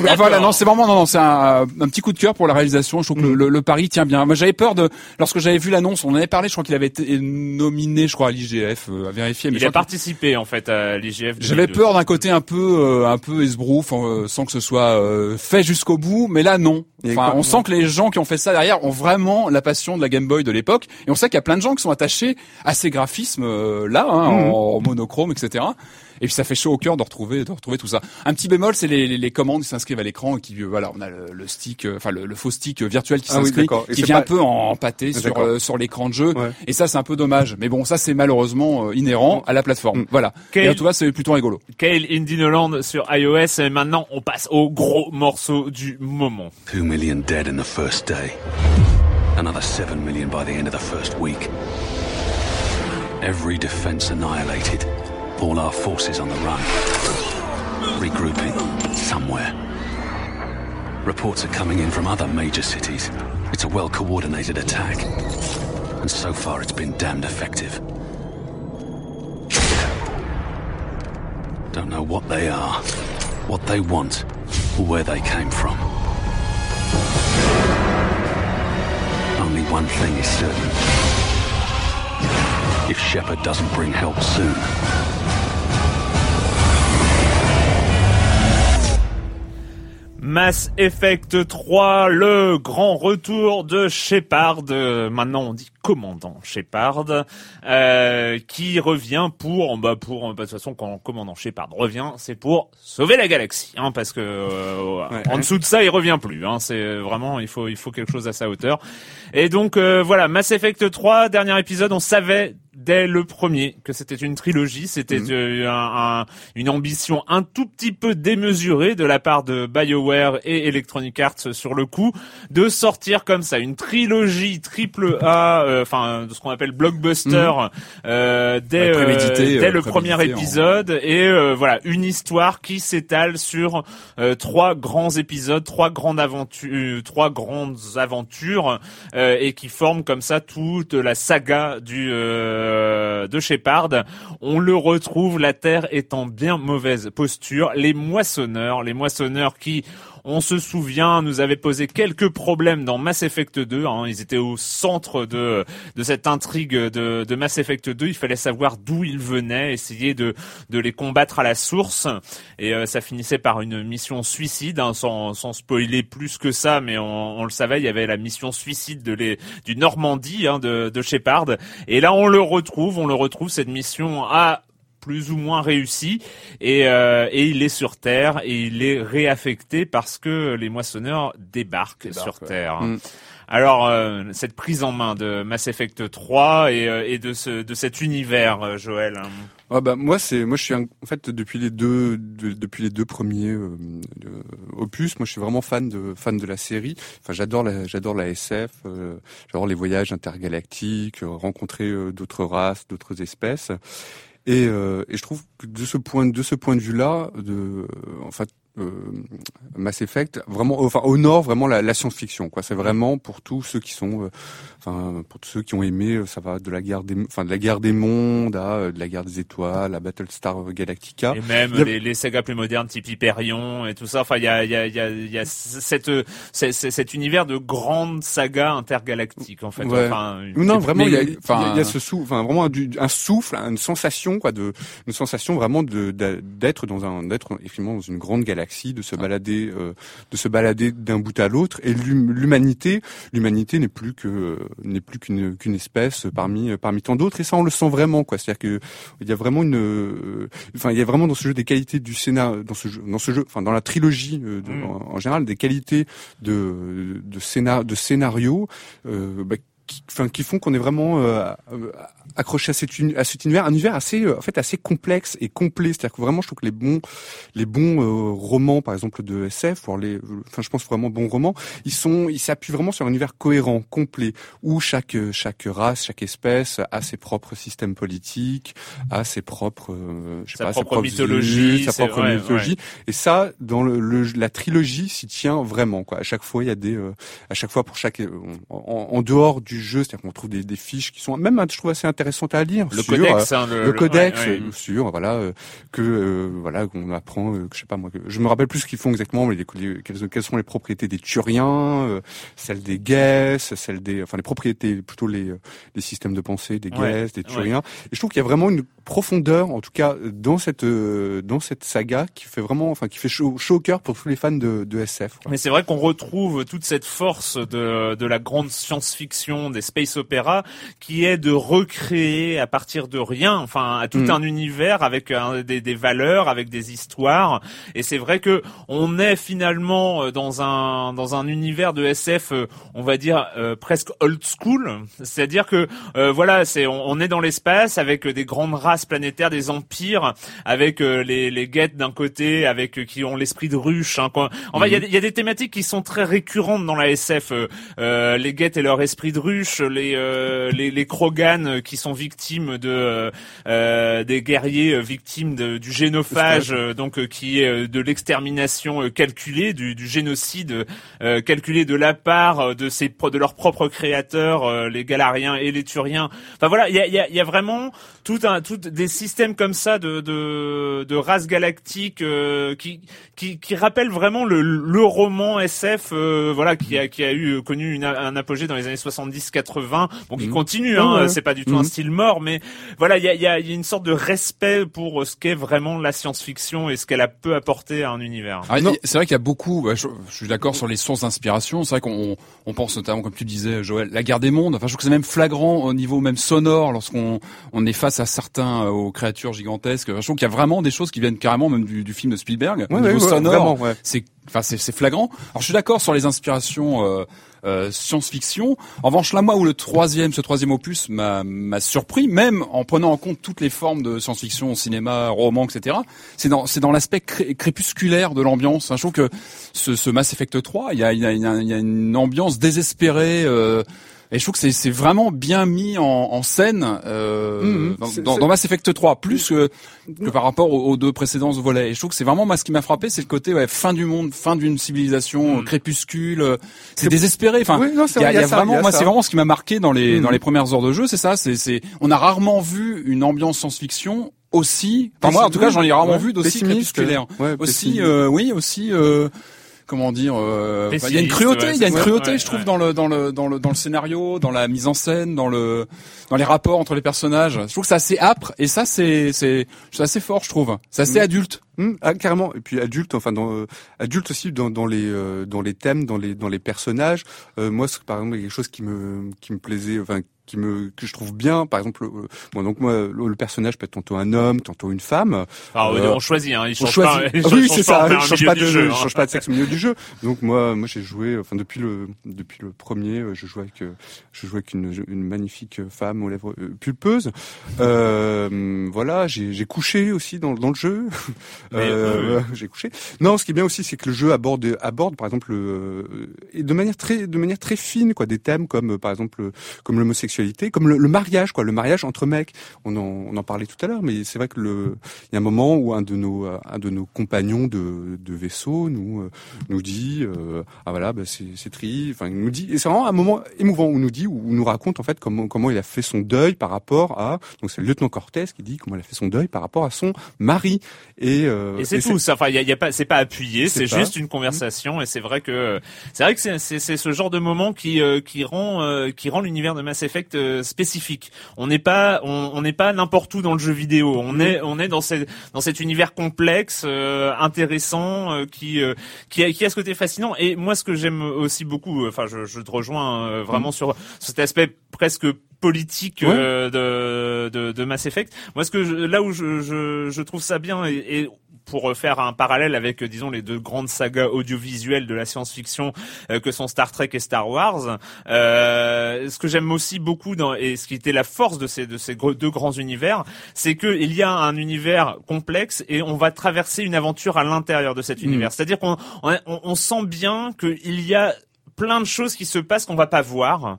Ah, voilà, non, c'est vraiment non, non, c'est un, un petit coup de cœur pour la réalisation. Je trouve que le, le, le pari tient bien. Moi, j'avais peur de lorsque j'avais vu l'annonce, on en avait parlé. Je crois qu'il avait été nominé, je crois, à l'IGF, euh, à vérifier. Mais Il a participé en fait à l'IGF. J'avais 2012. peur d'un côté un peu, euh, un peu esbrouf, euh, sans que ce soit euh, fait jusqu'au bout. Mais là, non. Enfin, on sent que les gens qui ont fait ça derrière ont vraiment la passion de la Game Boy de l'époque. Et on sait qu'il y a plein de gens qui sont attachés à ces graphismes euh, là, hein, Mhm. en monochrome, etc. Et puis ça fait chaud au cœur de retrouver, de retrouver tout ça. Un petit bémol, c'est les, les, les commandes qui s'inscrivent à l'écran et qui, euh, voilà, on a le, le stick, euh, enfin le, le faux stick euh, virtuel qui Ah oui, s'inscrit, qui vient pas- un peu en, en pâté sur euh, sur l'écran de jeu. Ouais. Et ça, c'est un peu dommage. Mais bon, ça c'est malheureusement euh, inhérent à la plateforme. Mm. Voilà. Et là, tu vois, c'est plutôt rigolo. Kale Indie Noland sur iOS. Et maintenant, on passe au gros morceau du moment. Two million dead in the first day. Another seven million by the end of the first week. Every defense annihilated. All our forces on the run. Regrouping somewhere. Reports are coming in from other major cities. It's a well coordinated attack. And so far it's been damned effective. Don't know what they are, what they want, or where they came from. Only one thing is certain. Shepard doesn't bring help soon, Mass Effect 3, le grand retour de Shepard, euh, maintenant on dit commandant Shepard, euh, qui revient pour, bah pour, bah, de toute façon quand commandant Shepard revient, c'est pour sauver la galaxie, hein, parce que euh, Ouais. en dessous de ça il revient plus, hein, c'est vraiment il faut il faut quelque chose à sa hauteur. Et donc euh, voilà, Mass Effect 3, dernier épisode, on savait dès le premier que c'était une trilogie, c'était Mhm. euh, un- un- une ambition un tout petit peu démesurée de la part de BioWare et Electronic Arts sur le coup de sortir comme ça une trilogie triple A, euh, enfin de ce qu'on appelle blockbuster euh, dès, prémédité, euh, dès euh, le premier en- épisode et euh, voilà une histoire qui s'étale sur euh, trois grands épisodes, trois grandes aventures, trois grandes aventures euh, et qui forment comme ça toute la saga du euh, de Shepard. On le retrouve, la Terre est en bien mauvaise posture. Les moissonneurs, les moissonneurs qui on se souvient, nous avaient posé quelques problèmes dans Mass Effect 2. hein. Ils étaient au centre de de cette intrigue de, de Mass Effect 2. Il fallait savoir d'où ils venaient, essayer de de les combattre à la source. Et euh, ça finissait par une mission suicide, hein, sans sans spoiler plus que ça, mais on, on le savait. Il y avait la mission suicide de les du Normandie hein, de de Shepard. Et là, on le retrouve. On le retrouve cette mission à plus ou moins réussi et, euh, et il est sur Terre et il est réaffecté parce que les moissonneurs débarquent, Débarquent, sur ouais. Terre. Mm. Alors euh, cette prise en main de Mass Effect 3 et, euh, et de ce de cet univers, euh, Joël. hein. Ah bah moi c'est moi je suis un- en fait depuis les deux de- depuis les deux premiers euh, de- opus moi je suis vraiment fan de fan de la série enfin j'adore la j'adore la SF euh, j'adore les voyages intergalactiques rencontrer euh, d'autres races d'autres espèces et, euh, et je trouve que de ce point de ce point de vue là de en fait Mass Effect vraiment enfin honore vraiment la, la science-fiction quoi c'est vraiment pour tous ceux qui sont euh, enfin pour tous ceux qui ont aimé euh, ça va de la guerre des enfin de la guerre des mondes à euh, de la guerre des étoiles à Battlestar Galactica Et même a- les, les sagas plus modernes, type Hyperion et tout ça. Enfin, il y a, il y a, il y a, y a cette, c'est- c'est- cet univers de grandes sagas intergalactiques, en fait. Ouais. Enfin, non vraiment il y a, il- il y a- enfin- y a ce souffle enfin vraiment du- un souffle une sensation quoi de une sensation vraiment de d'être dans un d'être effectivement dans une grande galaxie de se balader euh, de se balader d'un bout à l'autre. Et l'hum- l'humanité l'humanité n'est plus que n'est plus qu'une qu'une espèce parmi parmi tant d'autres. Et ça on le sent vraiment quoi. C'est-à-dire que il y a vraiment une euh, enfin il y a vraiment dans ce jeu des qualités du scénario dans ce jeu dans ce jeu enfin dans la trilogie euh, de- Mm. en, en général des qualités de de scénar de scénario euh, bah, qui, enfin, qui font qu'on est vraiment euh, euh, accroché à, cet uni- à cet univers, un univers assez, euh, en fait, assez complexe et complet. C'est-à-dire que vraiment, je trouve que les bons, les bons euh, romans, par exemple de SF, voire les, enfin, je pense vraiment bons romans, ils sont, ils s'appuient vraiment sur un univers cohérent, complet, où chaque, euh, chaque race, chaque espèce a ses propres systèmes politiques, a ses propres, euh, je sais Sa pas, ses propre propres mythologie, idées, sa propre vrai, mythologie. Et ça, dans le, le- la trilogie, s'y tient vraiment. Quoi. À chaque fois, il y a des, euh, à chaque fois pour chaque, euh, en, en dehors du jeu, c'est-à-dire qu'on trouve des, des fiches qui sont même, je trouve assez intéressantes à lire. Le sur, codex, euh, hein, le, le codex ouais, ouais. euh, sur voilà euh, que euh, voilà qu'on apprend euh, que je sais pas moi que, je me rappelle plus ce qu'ils font exactement mais les, les- quelles, quelles sont les propriétés des turiens euh, celles des guesses celles des enfin les propriétés plutôt les les systèmes de pensée des guesses des turiens et je trouve qu'il y a vraiment une profondeur en tout cas dans cette euh, dans cette saga qui fait vraiment enfin qui fait chaud, chaud au cœur pour tous les fans de, de SF quoi. Mais c'est vrai qu'on retrouve toute cette force de, de la grande science-fiction, des space opéra, qui est de recréer à partir de rien, enfin, à tout Mm. un univers avec un- des, des valeurs, avec des histoires. Et c'est vrai que on est finalement euh, dans un dans un univers de SF, euh, on va dire euh, presque old school. C'est-à-dire que euh, voilà, c'est on, on est dans l'espace avec des grandes races planétaires, des empires, avec euh, les les guettes d'un côté, avec euh, qui ont l'esprit de ruche. Hein, quoi. En fait, il y a des- il y, a des thématiques qui sont très récurrentes dans la SF. euh, euh, les guettes et leur esprit de ruche, les euh, les, les Krogan euh, qui sont victimes de euh, euh, des guerriers euh, victimes de- du génophage, donc qui est de l'extermination calculée, du, du génocide calculé de la part de ses de leurs propres créateurs, les Galariens et les Turiens. Enfin voilà, il y a, y, a, y a vraiment tout un tout des systèmes comme ça de de, de races galactiques qui qui qui rappellent vraiment le, le roman SF voilà qui a qui a eu connu une, un apogée dans les années 70-80 bon qui Mhm. continue hein, ouais. c'est pas du tout un Mhm. style mort mais voilà il y a il y a, il y a une sorte de respect pour ce qu'est vraiment la science-fiction et ce qu'elle a peut apporter à un univers. Ah, C'est vrai qu'il y a beaucoup. ouais, je, je suis d'accord sur les sources d'inspiration. C'est vrai qu'on on pense notamment, comme tu disais, Joël, la guerre des mondes. Enfin, je trouve que c'est même flagrant au niveau même sonore lorsqu'on on est face à certains euh, aux créatures gigantesques. Enfin, je trouve qu'il y a vraiment des choses qui viennent carrément même du, du film de Spielberg. au Ouais, niveau ouais, sonore, c'est enfin c'est flagrant. Alors je suis d'accord sur les inspirations euh, euh, science-fiction. En revanche, là, moi, où le troisième, ce troisième opus m'a surpris, même en prenant en compte toutes les formes de science-fiction, cinéma, roman, etc. C'est dans dans l'aspect cré- crépusculaire de l'ambiance. hein. Je trouve que ce, ce Mass Effect 3, il y a, y a, y a une ambiance désespérée. Euh, et je trouve que c'est c'est vraiment bien mis en, en scène euh, Mhm. dans, dans, Mass Effect 3, plus que, que par rapport aux, aux deux précédents volets. Et je trouve que c'est vraiment moi ce qui m'a frappé, c'est le côté ouais, fin du monde, fin d'une civilisation, Mhm. crépuscule. euh, C'est désespéré. Enfin, Oui, non, c'est il y y a ça, vraiment, y a moi, c'est vraiment ce qui m'a marqué dans les Mhm. dans les premières heures de jeu, c'est ça. C'est c'est, on a rarement vu une ambiance science-fiction aussi. Enfin moi, en tout cas, j'en ai rarement Ouais, vu d'aussi crépusculaire. ouais, Aussi, euh, oui, aussi. Euh, Comment dire euh, bah, Il y a une cruauté, ouais, il y a une cruauté, Ouais, je trouve, ouais. dans le dans le dans le dans le scénario, dans la mise en scène, dans le dans les rapports entre les personnages. Je trouve que c'est assez âpre et ça c'est c'est c'est assez fort, je trouve. C'est assez Mm. adulte. Hum, ah, carrément. Et puis adulte, enfin dans euh, adulte aussi dans, dans les euh, dans les thèmes, dans les dans les personnages. Euh, moi, par exemple, quelque chose qui me qui me plaisait, enfin qui me que je trouve bien. Par exemple, euh, bon, donc moi, le, le personnage peut être tantôt un homme, tantôt une femme. Alors, Euh, on choisit, hein, il On choisit. pas. il Ah change- oui, c'est pas ça. change pas de, jeu, je hein. change pas de sexe au milieu du jeu. Donc moi, moi j'ai joué, enfin depuis le depuis le premier, euh, je jouais avec je jouais avec une, une magnifique femme aux lèvres pulpeuses. Euh, voilà, j'ai couché aussi dans dans le jeu. J'ai couché. Non, ce qui est bien aussi, c'est que le jeu aborde aborde par exemple euh, et de manière très de manière très fine quoi des thèmes comme par exemple comme l'homosexualité, comme le, le mariage quoi, le mariage entre mecs. On en on en parlait tout à l'heure, mais c'est vrai que le il y a un moment où un de nos euh, un de nos compagnons de, de vaisseau nous euh, nous dit euh, ah voilà bah, c'est c'est tri enfin il nous dit et c'est vraiment un moment émouvant où nous dit où nous raconte en fait comment comment il a fait son deuil par rapport à donc c'est le lieutenant Cortés qui dit comment il a fait son deuil par rapport à son mari et euh, Et c'est tout. ça. Enfin, il y a, y a pas, c'est pas appuyé, C'est juste une conversation. Et c'est vrai que c'est vrai que c'est c'est c'est ce genre de moment qui euh, qui rend euh, qui rend l'univers de Mass Effect euh, spécifique. On n'est pas on n'est pas n'importe où dans le jeu vidéo. On est on est dans cette dans cet univers complexe, euh, intéressant, euh, qui euh, qui a qui a ce côté fascinant. Et moi, ce que j'aime aussi beaucoup, euh, enfin, je, je te rejoins vraiment sur cet aspect presque politique Ouais. euh, de, de de Mass Effect. Moi, ce que je, là où je, je je trouve ça bien et, et pour faire un parallèle avec, euh, disons, les deux grandes sagas audiovisuelles de la science-fiction euh, que sont Star Trek et Star Wars. Euh, ce que j'aime aussi beaucoup dans et ce qui était la force de ces de ces gros- deux grands univers, c'est que il y a un univers complexe et on va traverser une aventure à l'intérieur de cet univers. C'est-à-dire qu'on on, on- on sent bien qu'il y a plein de choses qui se passent qu'on va pas voir.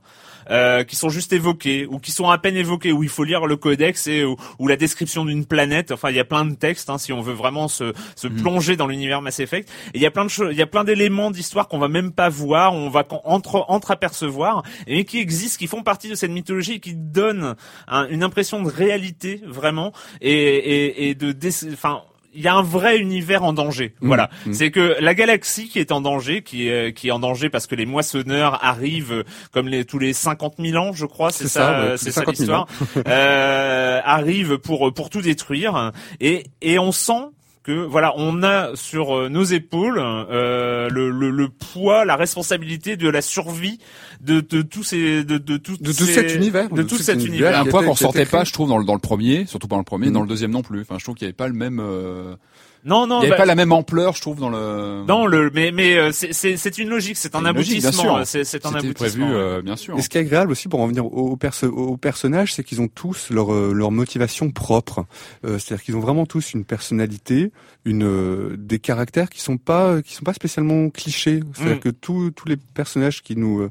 Euh, qui sont juste évoquées ou qui sont à peine évoquées où il faut lire le codex et ou, ou la description d'une planète enfin il y a plein de textes hein, si on veut vraiment se, se plonger dans l'univers Mass Effect. Et il y a plein de choses il y a plein d'éléments d'histoire qu'on va même pas voir on va qu'en- entre entreapercevoir et qui existent qui font partie de cette mythologie et qui donnent un- une impression de réalité vraiment et et, et de enfin il y a un vrai univers en danger. Voilà, c'est que la galaxie qui est en danger, qui est qui est en danger parce que les moissonneurs arrivent euh, comme les tous les 50 000 ans, je crois, c'est ça, ça, ouais, euh, tous c'est ça 50 000 l'histoire. euh, arrivent pour pour tout détruire. Et et on sent que voilà, on a sur euh, nos épaules euh, le, le, le poids, la responsabilité de la survie de, de tous ces de de tout De tout cet univers, de, tout tout cet cet univers. univers. un était- qu'on créé. pas, je trouve, dans le, dans le premier, surtout pas dans le premier, Mm. dans le deuxième non plus. Enfin, je trouve qu'il n'y avait pas le même, euh, Non non, il y avait bah, pas la même ampleur, je trouve, dans le. non le mais mais euh, c'est c'est c'est une logique, c'est un aboutissement, sûr. c'est un C'était aboutissement. prévu, euh, bien sûr. Et ce qui est agréable aussi pour en venir aux, perso- aux personnages, c'est qu'ils ont tous leur, euh, leur motivation propre. Euh, C'est-à-dire qu'ils ont vraiment tous une personnalité, une euh, des caractères qui sont pas qui sont pas spécialement clichés. C'est-à-dire Mm. que tous tous les personnages qui nous euh,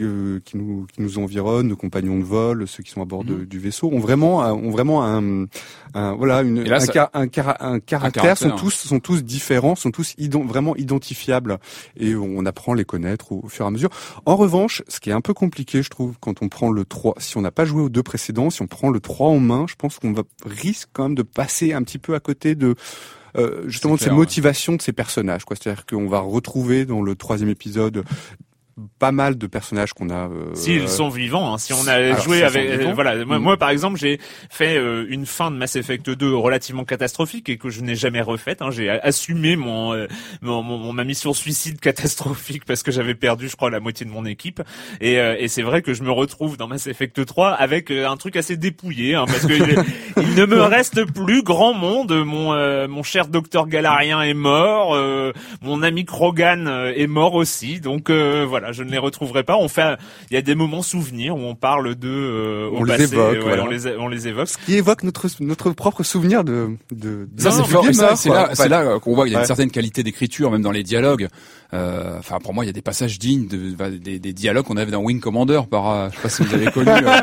euh, qui nous qui nous environnent, nos compagnons de vol, ceux qui sont à bord de- du vaisseau, ont vraiment ont vraiment un, un voilà une là, un, ça- car- un, cara- un caractère, caractère. sont tous sont tous différents, sont tous ident- vraiment identifiables et on apprend à les connaître au, au fur et à mesure. En revanche, ce qui est un peu compliqué, je trouve, quand on prend le 3, si on n'a pas joué aux deux précédents, si on prend le 3 en main, je pense qu'on va risque quand même de passer un petit peu à côté de euh, justement de ces motivations de ces personnages. quoi. C'est-à-dire qu'on va retrouver dans le troisième épisode pas mal de personnages qu'on a. euh, S'ils sont vivants, hein, si on a Alors, joué avec, euh, voilà, moi, Mm. moi, par exemple, j'ai fait euh, une fin de Mass Effect 2 relativement catastrophique et que je n'ai jamais refaite. Hein, j'ai assumé mon, euh, mon, mon- ma mission suicide catastrophique parce que j'avais perdu, je crois, la moitié de mon équipe. Et, euh, et c'est vrai que je me retrouve dans Mass Effect 3 avec un truc assez dépouillé, hein, parce que il, il ne me reste plus grand monde. Mon, euh, mon cher docteur Galarien est mort, euh, mon ami Krogan est mort aussi. Donc euh, voilà, je ne les retrouverai pas. On fait, il y a des moments souvenirs où on parle de, euh, au On les passé, évoque, ouais, voilà. on les, on les évoque. qui évoque notre notre propre souvenir de de. de- Ça, c'est fort. C'est là, c'est là euh, qu'on voit qu'il y a une certaine qualité d'écriture, même dans les dialogues. Euh, Enfin, pour moi, il y a des passages dignes de, bah, des, des dialogues qu'on avait dans Wing Commander. Par, euh, je sais pas si vous avez connu. euh.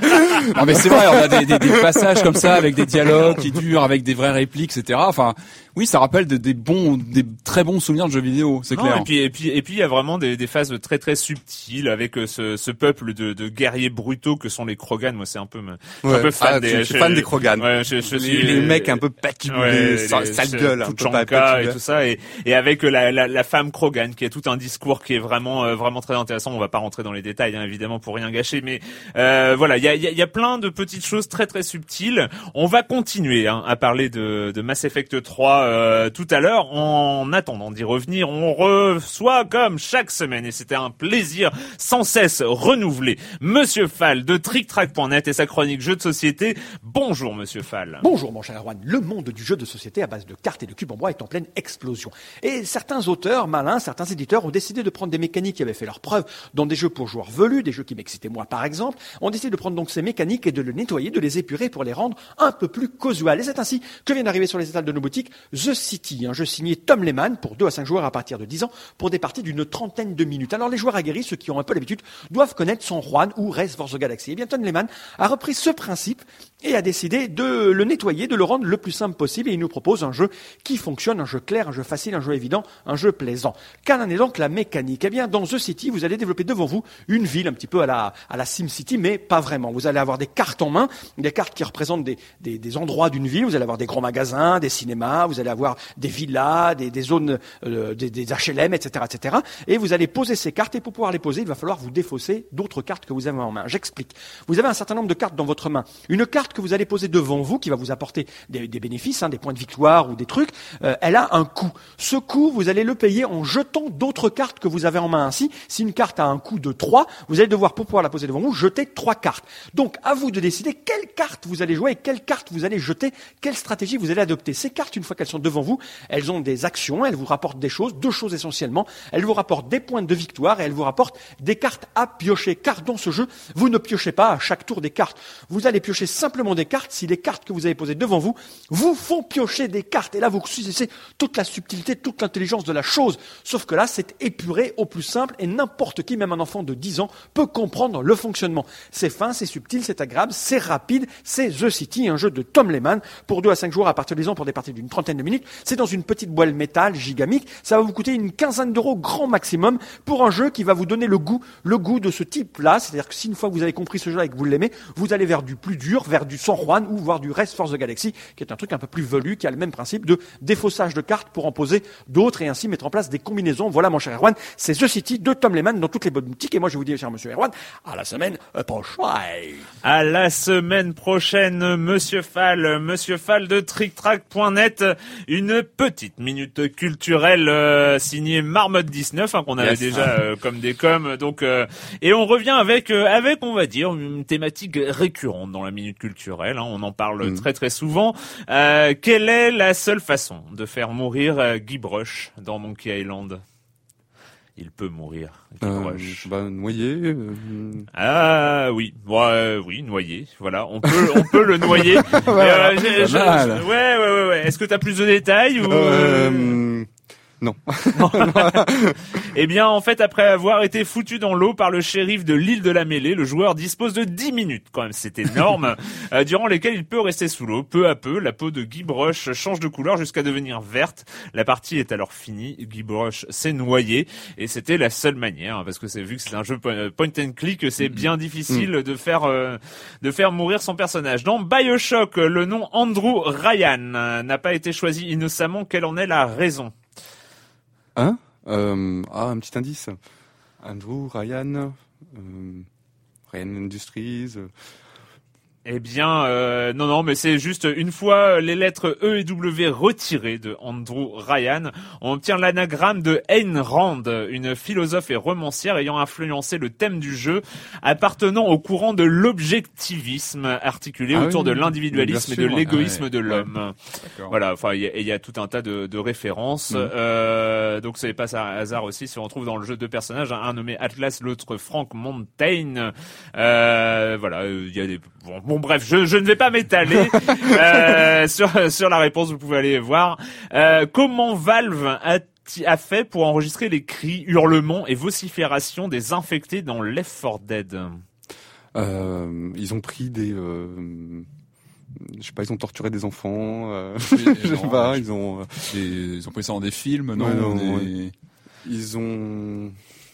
Non, mais c'est vrai, on a des, des, des passages comme ça avec des dialogues qui durent, avec des vraies répliques, etc. Enfin, oui, ça rappelle de- des bons, des très bons souvenirs de jeux vidéo. C'est clair. Et puis et puis et puis il y a vraiment des, des phases très très subtiles avec euh, ce, ce peuple de, de guerriers brutaux que sont les Krogan. Moi, c'est un peu, je suis Ouais. un peu fan Ah, des. es je- fan des Krogan. Ouais, je, je les, suis les mecs un peu patibulés, Ouais, sale, les- sale ce- gueule, un peu pas et tout ça, et, et avec euh, la, la, la femme Krogan qui a tout un discours qui est vraiment euh, vraiment très intéressant. On va pas rentrer dans les détails, hein, évidemment, pour rien gâcher, mais euh, voilà, il y a, il y, a, il y a plein de petites choses très très subtiles. On va continuer hein, à parler de, de Mass Effect 3 euh, tout à l'heure. En attendant d'y revenir, on reçoit comme chaque semaine, et c'était un plaisir sans cesse renouvelé, Monsieur Fall de TrickTrack.net et sa chronique jeux de société. Bonjour Monsieur Fall. Bonjour mon cher Erwan, le monde du jeu de société à base de cartes et de cubes en bois est en pleine explosion. Et certains auteurs malins, certains éditeurs ont décidé de prendre des mécaniques qui avaient fait leur preuve dans des jeux pour joueurs velus, des jeux qui m'excitaient moi par exemple, ont décidé de prendre donc ces mécaniques et de les nettoyer, de les épurer pour les rendre un peu plus casual. Et c'est ainsi que vient d'arriver sur les étals de nos boutiques The City, un jeu signé Tom Lehman pour 2 à 5 joueurs à partir de 10 ans pour des parties d'une trentaine de minutes. Alors les joueurs aguerris, ceux qui ont un peu l'habitude, doivent connaître son Juan ou Race for Galaxy. Et bien Tom Lehman a repris ce principe et a décidé de le nettoyer, de le rendre le plus simple possible et il nous propose un jeu qui fonctionne, un jeu clair, un jeu facile, un jeu évident, un jeu plaisant. Quelle en est donc la mécanique? Eh bien dans The City, vous allez développer devant vous une ville un petit peu à la, à la SimCity, mais pas vraiment. Vous allez avoir des cartes en main, des cartes qui représentent des, des, des endroits d'une ville, vous allez avoir des grands magasins, des cinémas, vous allez avoir des villas, des, des zones, euh, des, des HLM, etc., etc. Et vous allez poser ces cartes et pour pouvoir les poser, il va falloir vous défausser d'autres cartes que vous avez en main. J'explique. Vous avez un certain nombre de cartes dans votre main. Une carte que vous allez poser devant vous, qui va vous apporter des, bénéfices, hein, des points de victoire ou des trucs, euh, elle a un coût. Ce coût, vous allez le payer en jetant d'autres cartes que vous avez en main. Ainsi, si une carte a un coût de 3, vous allez devoir, pour pouvoir la poser devant vous, jeter trois cartes. Donc, à vous de décider quelle carte vous allez jouer et quelle carte vous allez jeter, quelle stratégie vous allez adopter. Ces cartes, une fois qu'elles sont devant vous, elles ont des actions, elles vous rapportent des choses, deux choses essentiellement. Elles vous rapportent des points de victoire et elles vous rapportent des cartes à piocher. Car dans ce jeu, vous ne piochez pas à chaque tour des cartes. Vous allez piocher simplement des cartes si les cartes que vous avez posées devant vous vous font piocher des cartes. Et là, vous saisissez toute la subtilité, toute l'intelligence de la chose. Sauf que là, c'est épuré au plus simple et n'importe qui, même un enfant de 10 ans, peut comprendre le fonctionnement. C'est fin, c'est subtil, c'est agréable, c'est rapide, c'est The City, un jeu de Tom Lehman pour 2 à 5 jours à partir des ans pour des parties d'une trentaine de minutes. C'est dans une petite boîte métal gigamique. Ça va vous coûter une quinzaine d'euros grand maximum pour un jeu qui va vous donner le goût, le goût de ce type-là. C'est-à-dire que si une fois que vous avez compris ce jeu-là et que vous l'aimez, vous allez vers du plus dur, vers du San Juan ou voir du Rest Force the Galaxy, qui est un truc un peu plus velu, qui a le même principe de défaussage de cartes pour en poser d'autres et ainsi mettre en place des combinaisons. Voilà, mon cher Erwan, c'est The City de Tom Lehman dans toutes les bonnes boutiques. Et moi, je vous dis, cher monsieur Erwan, à la semaine prochaine. À la semaine prochaine, Monsieur Fall, Monsieur Fall de TrickTrack.net, une petite minute culturelle euh, signée Marmotte 19 hein, qu'on avait Yes. déjà euh, comme des coms. Donc euh, et on revient avec euh, avec on va dire une thématique récurrente dans la minute culturelle. Hein, on en parle Mm. très très souvent. Euh, quelle est la seule façon de faire mourir euh, Guy Brush dans Monkey Island? Il peut mourir. Euh, bah, noyé. euh, Ah oui, euh, oui, noyé. Voilà, on peut, on peut le noyer. Je- je- ouais, ouais, ouais, ouais. Est-ce que t'as plus de détails ou non. Eh bien, en fait, après avoir été foutu dans l'eau par le shérif de l'île de la Mêlée, le joueur dispose de 10 minutes, quand même, c'est énorme, euh, durant lesquelles il peut rester sous l'eau. Peu à peu, la peau de Guy Brush change de couleur jusqu'à devenir verte. La partie est alors finie. Guy Brush s'est noyé et c'était la seule manière, hein, parce que c'est vu que c'est un jeu po- point and click, c'est bien difficile de faire euh, de faire mourir son personnage. Dans Bioshock, le nom Andrew Ryan n'a pas été choisi innocemment. Quelle en est la raison? Hein euh, Ah, un petit indice. Andrew, Ryan, euh, Ryan Industries. Euh, Eh bien, euh, non, non, mais c'est juste une fois les lettres E et W retirées de Andrew Ryan, on obtient l'anagramme de Ayn Rand, une philosophe et romancière ayant influencé le thème du jeu, appartenant au courant de l'objectivisme, articulé Ah autour oui, de l'individualisme et de l'égoïsme Ah ouais, de l'homme. Voilà, enfin, il y, a- y tout un tas de, de références. Mhm. Euh, donc, c'est pas un hasard aussi si on retrouve dans le jeu deux personnages, un nommé Atlas, l'autre Frank Montaigne. Euh, voilà, euh, il y a des bon, bon, bref, je, je ne vais pas m'étaler euh, sur sur la réponse. Vous pouvez aller voir. Euh, comment Valve a a fait pour enregistrer les cris, hurlements et vociférations des infectés dans Left 4 Dead? Euh, ils ont pris des. Euh, je sais pas, ils ont torturé des enfants. Euh, je sais non, pas, ils ont. euh, Des- ils ont pris ça dans des films, non, Ouais, non, des- Ils ont.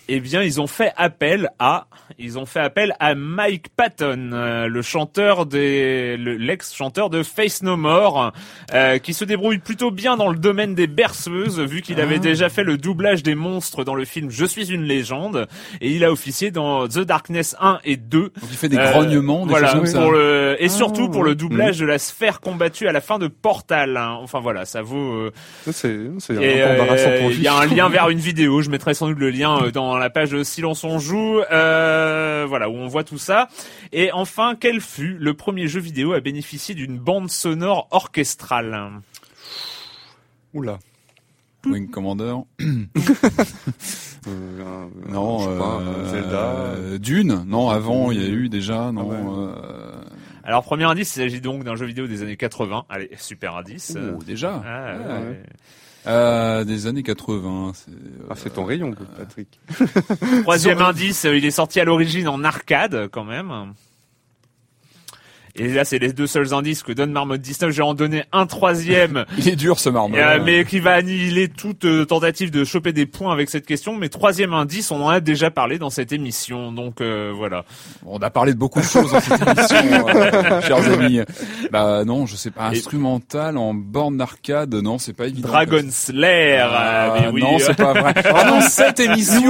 Eh bien, ils ont fait appel à, ils ont fait appel à Mike Patton, euh, le chanteur des, le- l'ex-chanteur de Face No More, euh, qui se débrouille plutôt bien dans le domaine des berceuses, vu qu'il avait déjà fait le doublage des monstres dans le film Je suis une légende, et il a officié dans The Darkness 1 et 2. Donc il fait des Euh, grognements, des voilà, choses comme ça. pour le, et surtout pour le ouais. doublage de la sphère combattue à la fin de Portal. hein. Enfin voilà, ça vaut. euh, C'est c'est et, un peu embarrassant pour. Il y a un lien vers une vidéo. Je mettrai sans doute le lien euh, dans la page de Silence on joue. Euh, voilà où on voit tout ça. Et enfin, quel fut le premier jeu vidéo à bénéficier d'une bande sonore orchestrale? Oula. Wing Commander. Euh, Non, je sais pas, euh, Zelda. Dune. Non, avant il y a eu déjà. Non. ouais. Euh, Alors premier indice, il s'agit donc d'un jeu vidéo des années 80. Allez, super indice. oh, déjà. Ah, Ah, ouais. ouais. Euh, des années 80. c'est, euh, Ah, c'est ton rayon, Patrick. Troisième indice, euh, il est sorti à l'origine en arcade quand même. Et là, c'est les deux seuls indices que donne Marmotte 19. Je vais en donner un troisième. Il est dur ce marmot. Euh, mais qui va annihiler toute euh, tentative de choper des points avec cette question. Mais troisième indice, on en a déjà parlé dans cette émission, donc euh, voilà. On a parlé de beaucoup de choses dans cette émission, euh, chers amis. Bah non, je sais pas. Instrumental en borne d'arcade, non, c'est pas évident. Dragon Slayer, Ah, mais oui. non, c'est pas vrai. Ah, dans cette émission,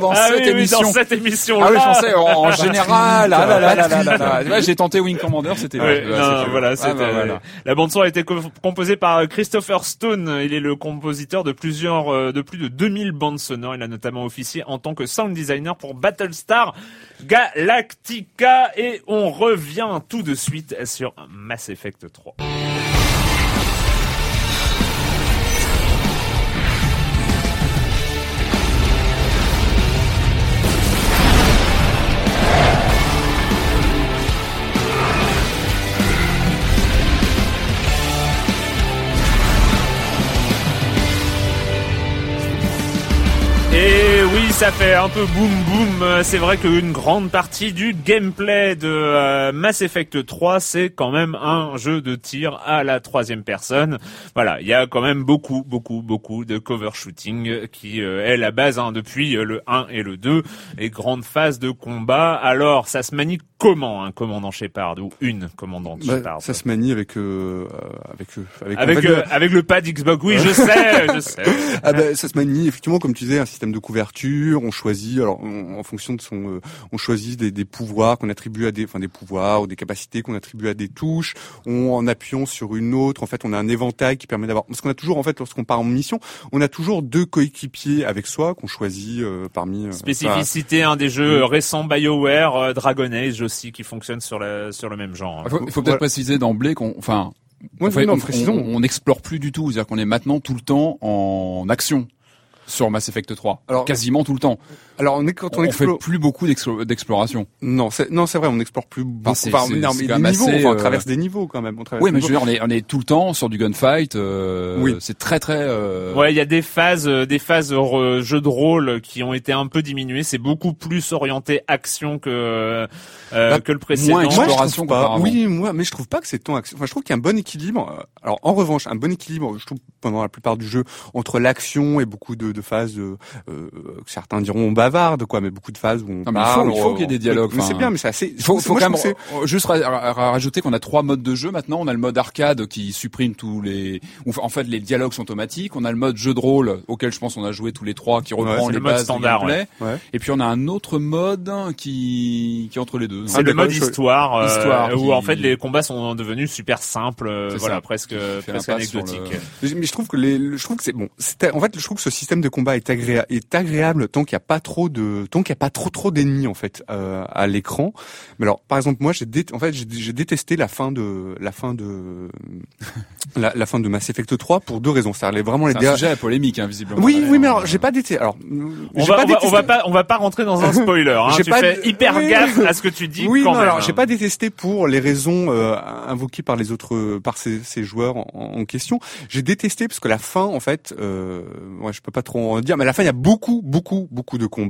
dans Ah cette oui, oui, émission. dans cette émission. Ah oui, je pensais en, en général. Ah là là là là là là. J'ai tenté Wing Commander, c'était. Ouais, ouais, non, c'était- voilà, Ah, c'était- bah, voilà. la bande son a été co- composée par Christopher Stone. Il est le compositeur de plusieurs, euh, de plus de 2000 bandes sonores. Il a notamment officié en tant que sound designer pour Battlestar Galactica. Et on revient tout de suite sur Mass Effect 3. Ça fait un peu boum boum. C'est vrai qu'une grande partie du gameplay de euh, Mass Effect 3, c'est quand même un jeu de tir à la troisième personne. Voilà, il y a quand même beaucoup, beaucoup, beaucoup de cover shooting qui euh, est la base hein, depuis euh, le 1 et le 2 et grande phase de combat. Alors, ça se manie comment un commandant Shepard ou une commandante Bah, Shepard ça se manie avec euh, avec avec, avec, euh, le- avec le pad Xbox, oui, je sais, je sais. Ah bah, ça se manie effectivement comme tu disais un système de couverture. On choisit alors on- en fonction de son, euh, on choisit des, des pouvoirs qu'on attribue à des, enfin des pouvoirs ou des capacités qu'on attribue à des touches. On en appuyant sur une autre, en fait, on a un éventail qui permet d'avoir. Parce qu'on a toujours en fait lorsqu'on part en mission, on a toujours deux coéquipiers avec soi qu'on choisit euh, parmi. euh, Spécificité, un des jeux récents BioWare, euh, Dragon Age aussi, qui fonctionne sur, la, sur le même genre. Il faut, il faut peut-être Voilà. préciser d'emblée qu'on, enfin, Ouais, en fait, non, on, précisons. on- on n'explore plus du tout. C'est-à-dire qu'on est maintenant tout le temps en action sur Mass Effect 3. Alors- quasiment tout le temps. Alors on est quand on, On, fait explore. plus beaucoup d'explo- d'exploration. Non, c'est non, c'est vrai, on n'explore plus beaucoup. Enfin, c'est- non, mais même niveaux, assez, enfin, on euh, traverse des niveaux quand même. On traverse Oui, mais des je veux niveaux. dire, on est, on est tout le temps sur du gunfight. Euh, Oui. C'est très très. Euh... Ouais, il y a des phases, euh, des phases euh, jeux de rôle qui ont été un peu diminuées. C'est beaucoup plus orienté action que euh, Bah, que le précédent. moins Moi, je exploration trouve pas. Oui, moi, mais je trouve pas que c'est tant action. Enfin, je trouve qu'il y a un bon équilibre. Alors, en revanche, un bon équilibre, je trouve pendant la plupart du jeu entre l'action et beaucoup de, de phases, que certains diront bavardes, quoi, mais beaucoup de phases où on Non, mais il faut- parle. il faut on- qu'il y ait des dialogues, Mais c'est bien, mais c'est assez. Il faut, faut quand même juste ra- ra- ra- rajouter qu'on a trois modes de jeu maintenant. On a le mode arcade qui supprime tous les, en fait les dialogues sont automatiques. On a le mode jeu de rôle auquel je pense on a joué tous les trois qui reprend les le mode bases standard, du gameplay. ouais. Ouais. Et puis on a un autre mode qui qui est entre les deux. C'est Ah, le mode histoire, euh, Histoire où qui- en fait les combats sont devenus super simples, euh, voilà, ça. presque, presque anecdotiques. le- Mais je trouve que les, le- je trouve que c'est bon. En fait, je trouve que ce système de combat est agréable, est agréable tant qu'il n'y a pas trop de, tant qu'il n'y a pas trop trop d'ennemis en fait euh, à l'écran. Mais alors, par exemple, moi, j'ai dé- en fait, j'ai détesté la fin de, la fin de, la, la fin de Mass Effect 3 pour deux raisons. C'est vraiment les C'est un derniers. sujet à polémique, hein, visiblement. Oui, oui, mais alors, Euh, j'ai pas détesté. Alors, On va, pas on, va, on va détesté- pas, on va pas rentrer dans un spoiler. Hein. J'ai Tu pas fais hyper oui. gaffe à ce que tu dis. Oui, quand non, même, alors hein. j'ai pas détesté pour les raisons euh, invoquées par les autres, par ces, ces joueurs en, en question. J'ai détesté parce que la fin, en fait, euh, ouais, je peux pas trop en dire, mais à la fin il y a beaucoup, beaucoup, beaucoup de combats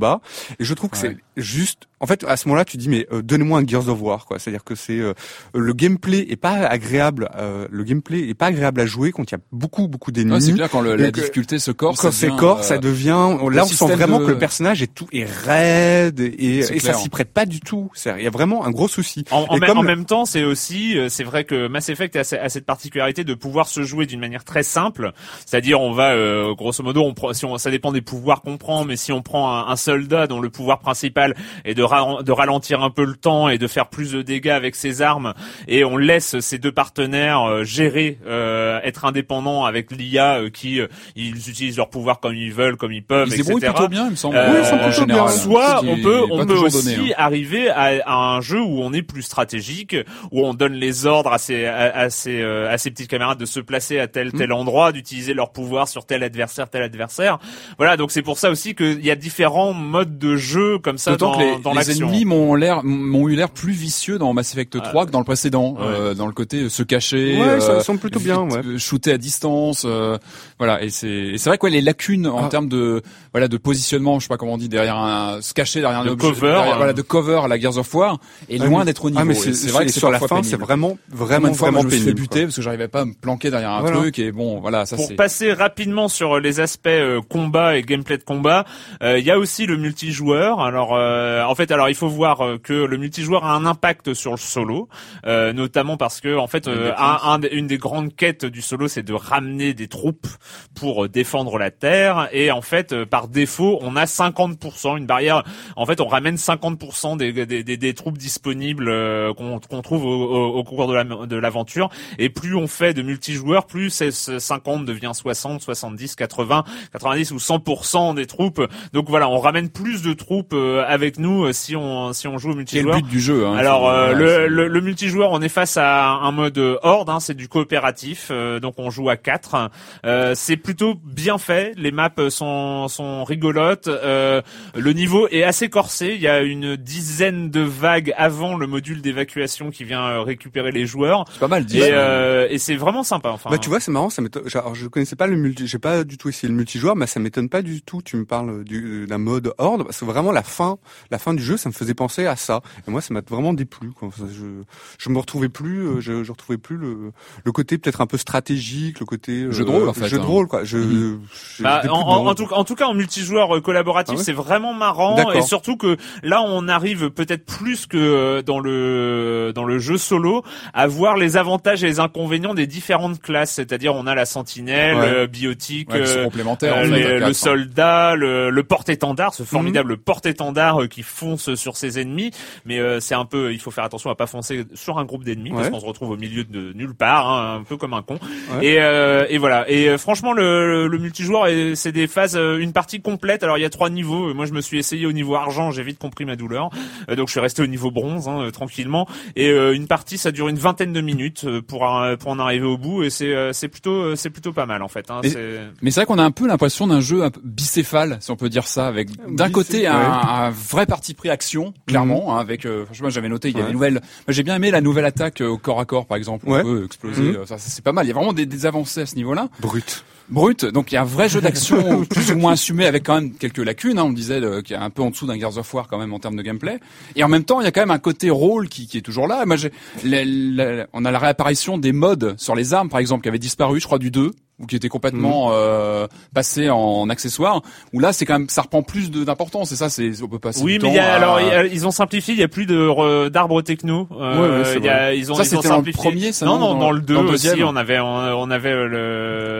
et je trouve que Ouais. c'est juste. En fait, à ce moment-là, tu dis mais euh, donnez-moi un Gears of War, quoi. C'est-à-dire que c'est euh, le gameplay est pas agréable, euh, le gameplay est pas agréable à jouer quand il y a beaucoup, beaucoup d'ennemis. ouais, c'est clair quand le- la euh, difficulté se corse. quand ça c'est devient, corps, euh, ça devient. Là, on sent vraiment de- que le personnage est tout est raide et, et ça s'y prête pas du tout. C'est- Il y a vraiment un gros souci. En, même- comme en le- même temps, c'est aussi, euh, c'est vrai que Mass Effect a, ce- a cette particularité de pouvoir se jouer d'une manière très simple. C'est-à-dire, on va, euh, grosso modo, on prend, si on, ça dépend des pouvoirs qu'on prend, mais si on prend un, un soldat dont le pouvoir principal est de, ra- de ralentir un peu le temps et de faire plus de dégâts avec ses armes, et on laisse ces deux partenaires euh, gérer, euh, être indépendants avec l'IA euh, qui euh, ils utilisent leur pouvoir comme ils veulent, comme ils peuvent, Ils etc. débrouillent plutôt bien, il me semble. Euh, en ils sont plutôt général. bien. Soit on peut, on peut aussi donné, hein. arriver à, à un jeu où on est plus stratégique, où on donne les ordres à ses, à, à ses, euh, à ses petites camarades de se placer à tel Hmm. tel endroit, d'utiliser leur pouvoir sur tel adversaire, tel adversaire. Voilà, donc c'est pour ça aussi qu'il y a différents modes de jeu comme ça dans, que les, dans les ennemis m'ont l'air m'ont eu l'air plus vicieux dans Mass Effect 3 que dans le précédent, Ouais. euh, dans le côté euh, se cacher, Ouais, ils sont- euh, plutôt bien, vite, ouais. euh, shooter à distance, euh, voilà. Et c'est et c'est vrai quoi les lacunes en Ah. termes de voilà de positionnement, je sais pas comment on dit derrière un se cacher derrière un objet, cover, derrière- euh. voilà de cover à la Gears of War est Ah, loin d'être au niveau. Ah, mais Et c'est vrai que sur la fin, c'est pénible. vraiment, vraiment, vraiment moi, je me suis fait pénible. buter parce que j'arrivais pas à me planquer derrière un Voilà. truc et bon voilà ça Pour passer rapidement sur les aspects euh, combat et gameplay de combat, euh, il y a aussi le multijoueur. Alors, euh, en fait, alors il faut voir euh, que le multijoueur a un impact sur le solo, euh, notamment parce que en fait, euh, un- un des- une des grandes quêtes du solo, c'est de ramener des troupes pour euh, défendre la terre. Et en fait, euh, par défaut, on a 50%, une barrière. En fait, on ramène 50% des, des, des, des troupes disponibles euh, qu'on qu'on trouve au, au- au cours de la- de l'aventure. Et plus on fait de multijoueurs, plus c'est- ce 50 devient 60, 70, 80, 90 ou 100% des troupes. Donc voilà, on ramène plus de troupes euh, avec nous euh, si on si on joue au est le multijoueur. but du jeu. Hein, Alors euh, le, le, le multijoueur, on est face à un mode horde, hein, c'est du coopératif, euh, donc on joue à 4. Euh, c'est plutôt bien fait, les maps sont sont rigolotes, euh, le niveau est assez corsé, il y a une dizaine de vagues avant le module d'évacuation qui vient euh, récupérer les joueurs c'est pas mal dit. et, euh, et c'est vraiment sympa. Enfin, Bah tu vois c'est marrant ça m'étonne alors je connaissais pas le multi j'ai pas du tout essayé le multijoueur mais ça m'étonne pas du tout tu me parles du d'un mode mode horde parce que vraiment la fin, la fin du jeu, ça me faisait penser à ça. Et moi, ça m'a vraiment déplu. Quoi. Enfin, je, je me retrouvais plus, euh, je, je retrouvais plus le, le côté peut-être un peu stratégique, le côté euh, Jeu de rôle, en fait, Jeu de hein. quoi. Je, Mhm. je- Bah, en, tout, en tout cas, en multijoueur euh, collaboratif, Ah ouais c'est vraiment marrant et surtout que là, on arrive peut-être plus que euh, dans le dans le jeu solo à voir les avantages et les inconvénients des différentes classes. C'est-à-dire, on a la sentinelle, Ouais. euh, biotique, Ouais, euh, euh, les- le hein. soldat, le, le porte-étendard, ce formidable porte-étendard qui fonce sur ses ennemis. Mais euh, c'est un peu, il faut faire attention à pas foncer sur un groupe d'ennemis parce qu'on se retrouve au milieu de nulle part, hein, un peu comme un con. Et, et voilà. Et franchement, le, le multijoueur, est- c'est des phases, une partie complète. Alors il y a trois niveaux. Moi, je me suis essayé au niveau argent, j'ai vite compris ma douleur. Euh, donc je suis resté au niveau bronze, hein, euh, tranquillement. Et euh, une partie, ça dure une vingtaine de minutes euh, pour euh, pour en arriver au bout. Et c'est euh, c'est plutôt euh, c'est plutôt pas mal en fait. Hein. Mais c'est vrai qu'on a un peu l'impression d'un jeu un peu bicéphale, si on peut dire ça, avec d'un côté un, un vrai parti pris action, clairement, hein, avec euh, franchement j'avais noté il y a Ouais. des nouvelles. J'ai bien aimé la nouvelle attaque euh, au corps à corps par exemple, Ouais. on peut exploser, Mhm. ça, ça, c'est pas mal. Il y a vraiment des, des avancées à ce niveau-là. brut. Brut, donc il y a un vrai jeu d'action plus ou moins assumé avec quand même quelques lacunes. Hein, on disait euh, qu'il y a un peu en dessous d'un Gears of War quand même en termes de gameplay. Et en même temps, il y a quand même un côté rôle qui, qui est toujours là. Moi, j'ai, la- la- on a la réapparition des modes sur les armes, par exemple, qui avait disparu, je crois, du 2 ou qui était complètement euh, passé en accessoire. Où là, c'est quand même, ça reprend plus d'importance. Et ça, c'est, on peut passer Oui, mais y a, à- alors y a- ils ont simplifié. Il y a plus de re- d'arbres techno. Euh, Ouais, y a- ils ont, Ça, c'était dans le premier, ça, non, non, dans- dans le 2 dans le aussi, deuxième on avait, on, on avait euh,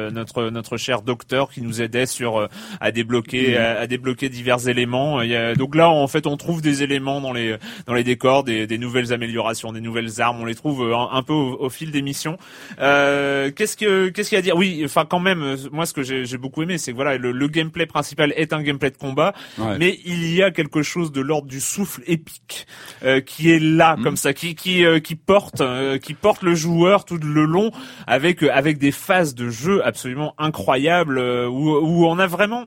le notre notre cher docteur qui nous aidait sur euh, à débloquer Mm. à, à débloquer divers éléments. Y a, donc là, en fait, on trouve des éléments dans les dans les décors, des, des nouvelles améliorations, des nouvelles armes. On les trouve euh, un, un peu au, au fil des missions. Euh, qu'est-ce que qu'est-ce qu'il y a à dire? Oui, enfin quand même, euh, moi ce que j'ai j'ai beaucoup aimé, c'est que voilà, le, le gameplay principal est un gameplay de combat, Ouais. mais il y a quelque chose de l'ordre du souffle épique euh, qui est là Mm. comme ça, qui qui euh, qui porte euh, qui porte le joueur tout le long avec euh, avec des phases de jeu absolument incroyables euh, où où on a vraiment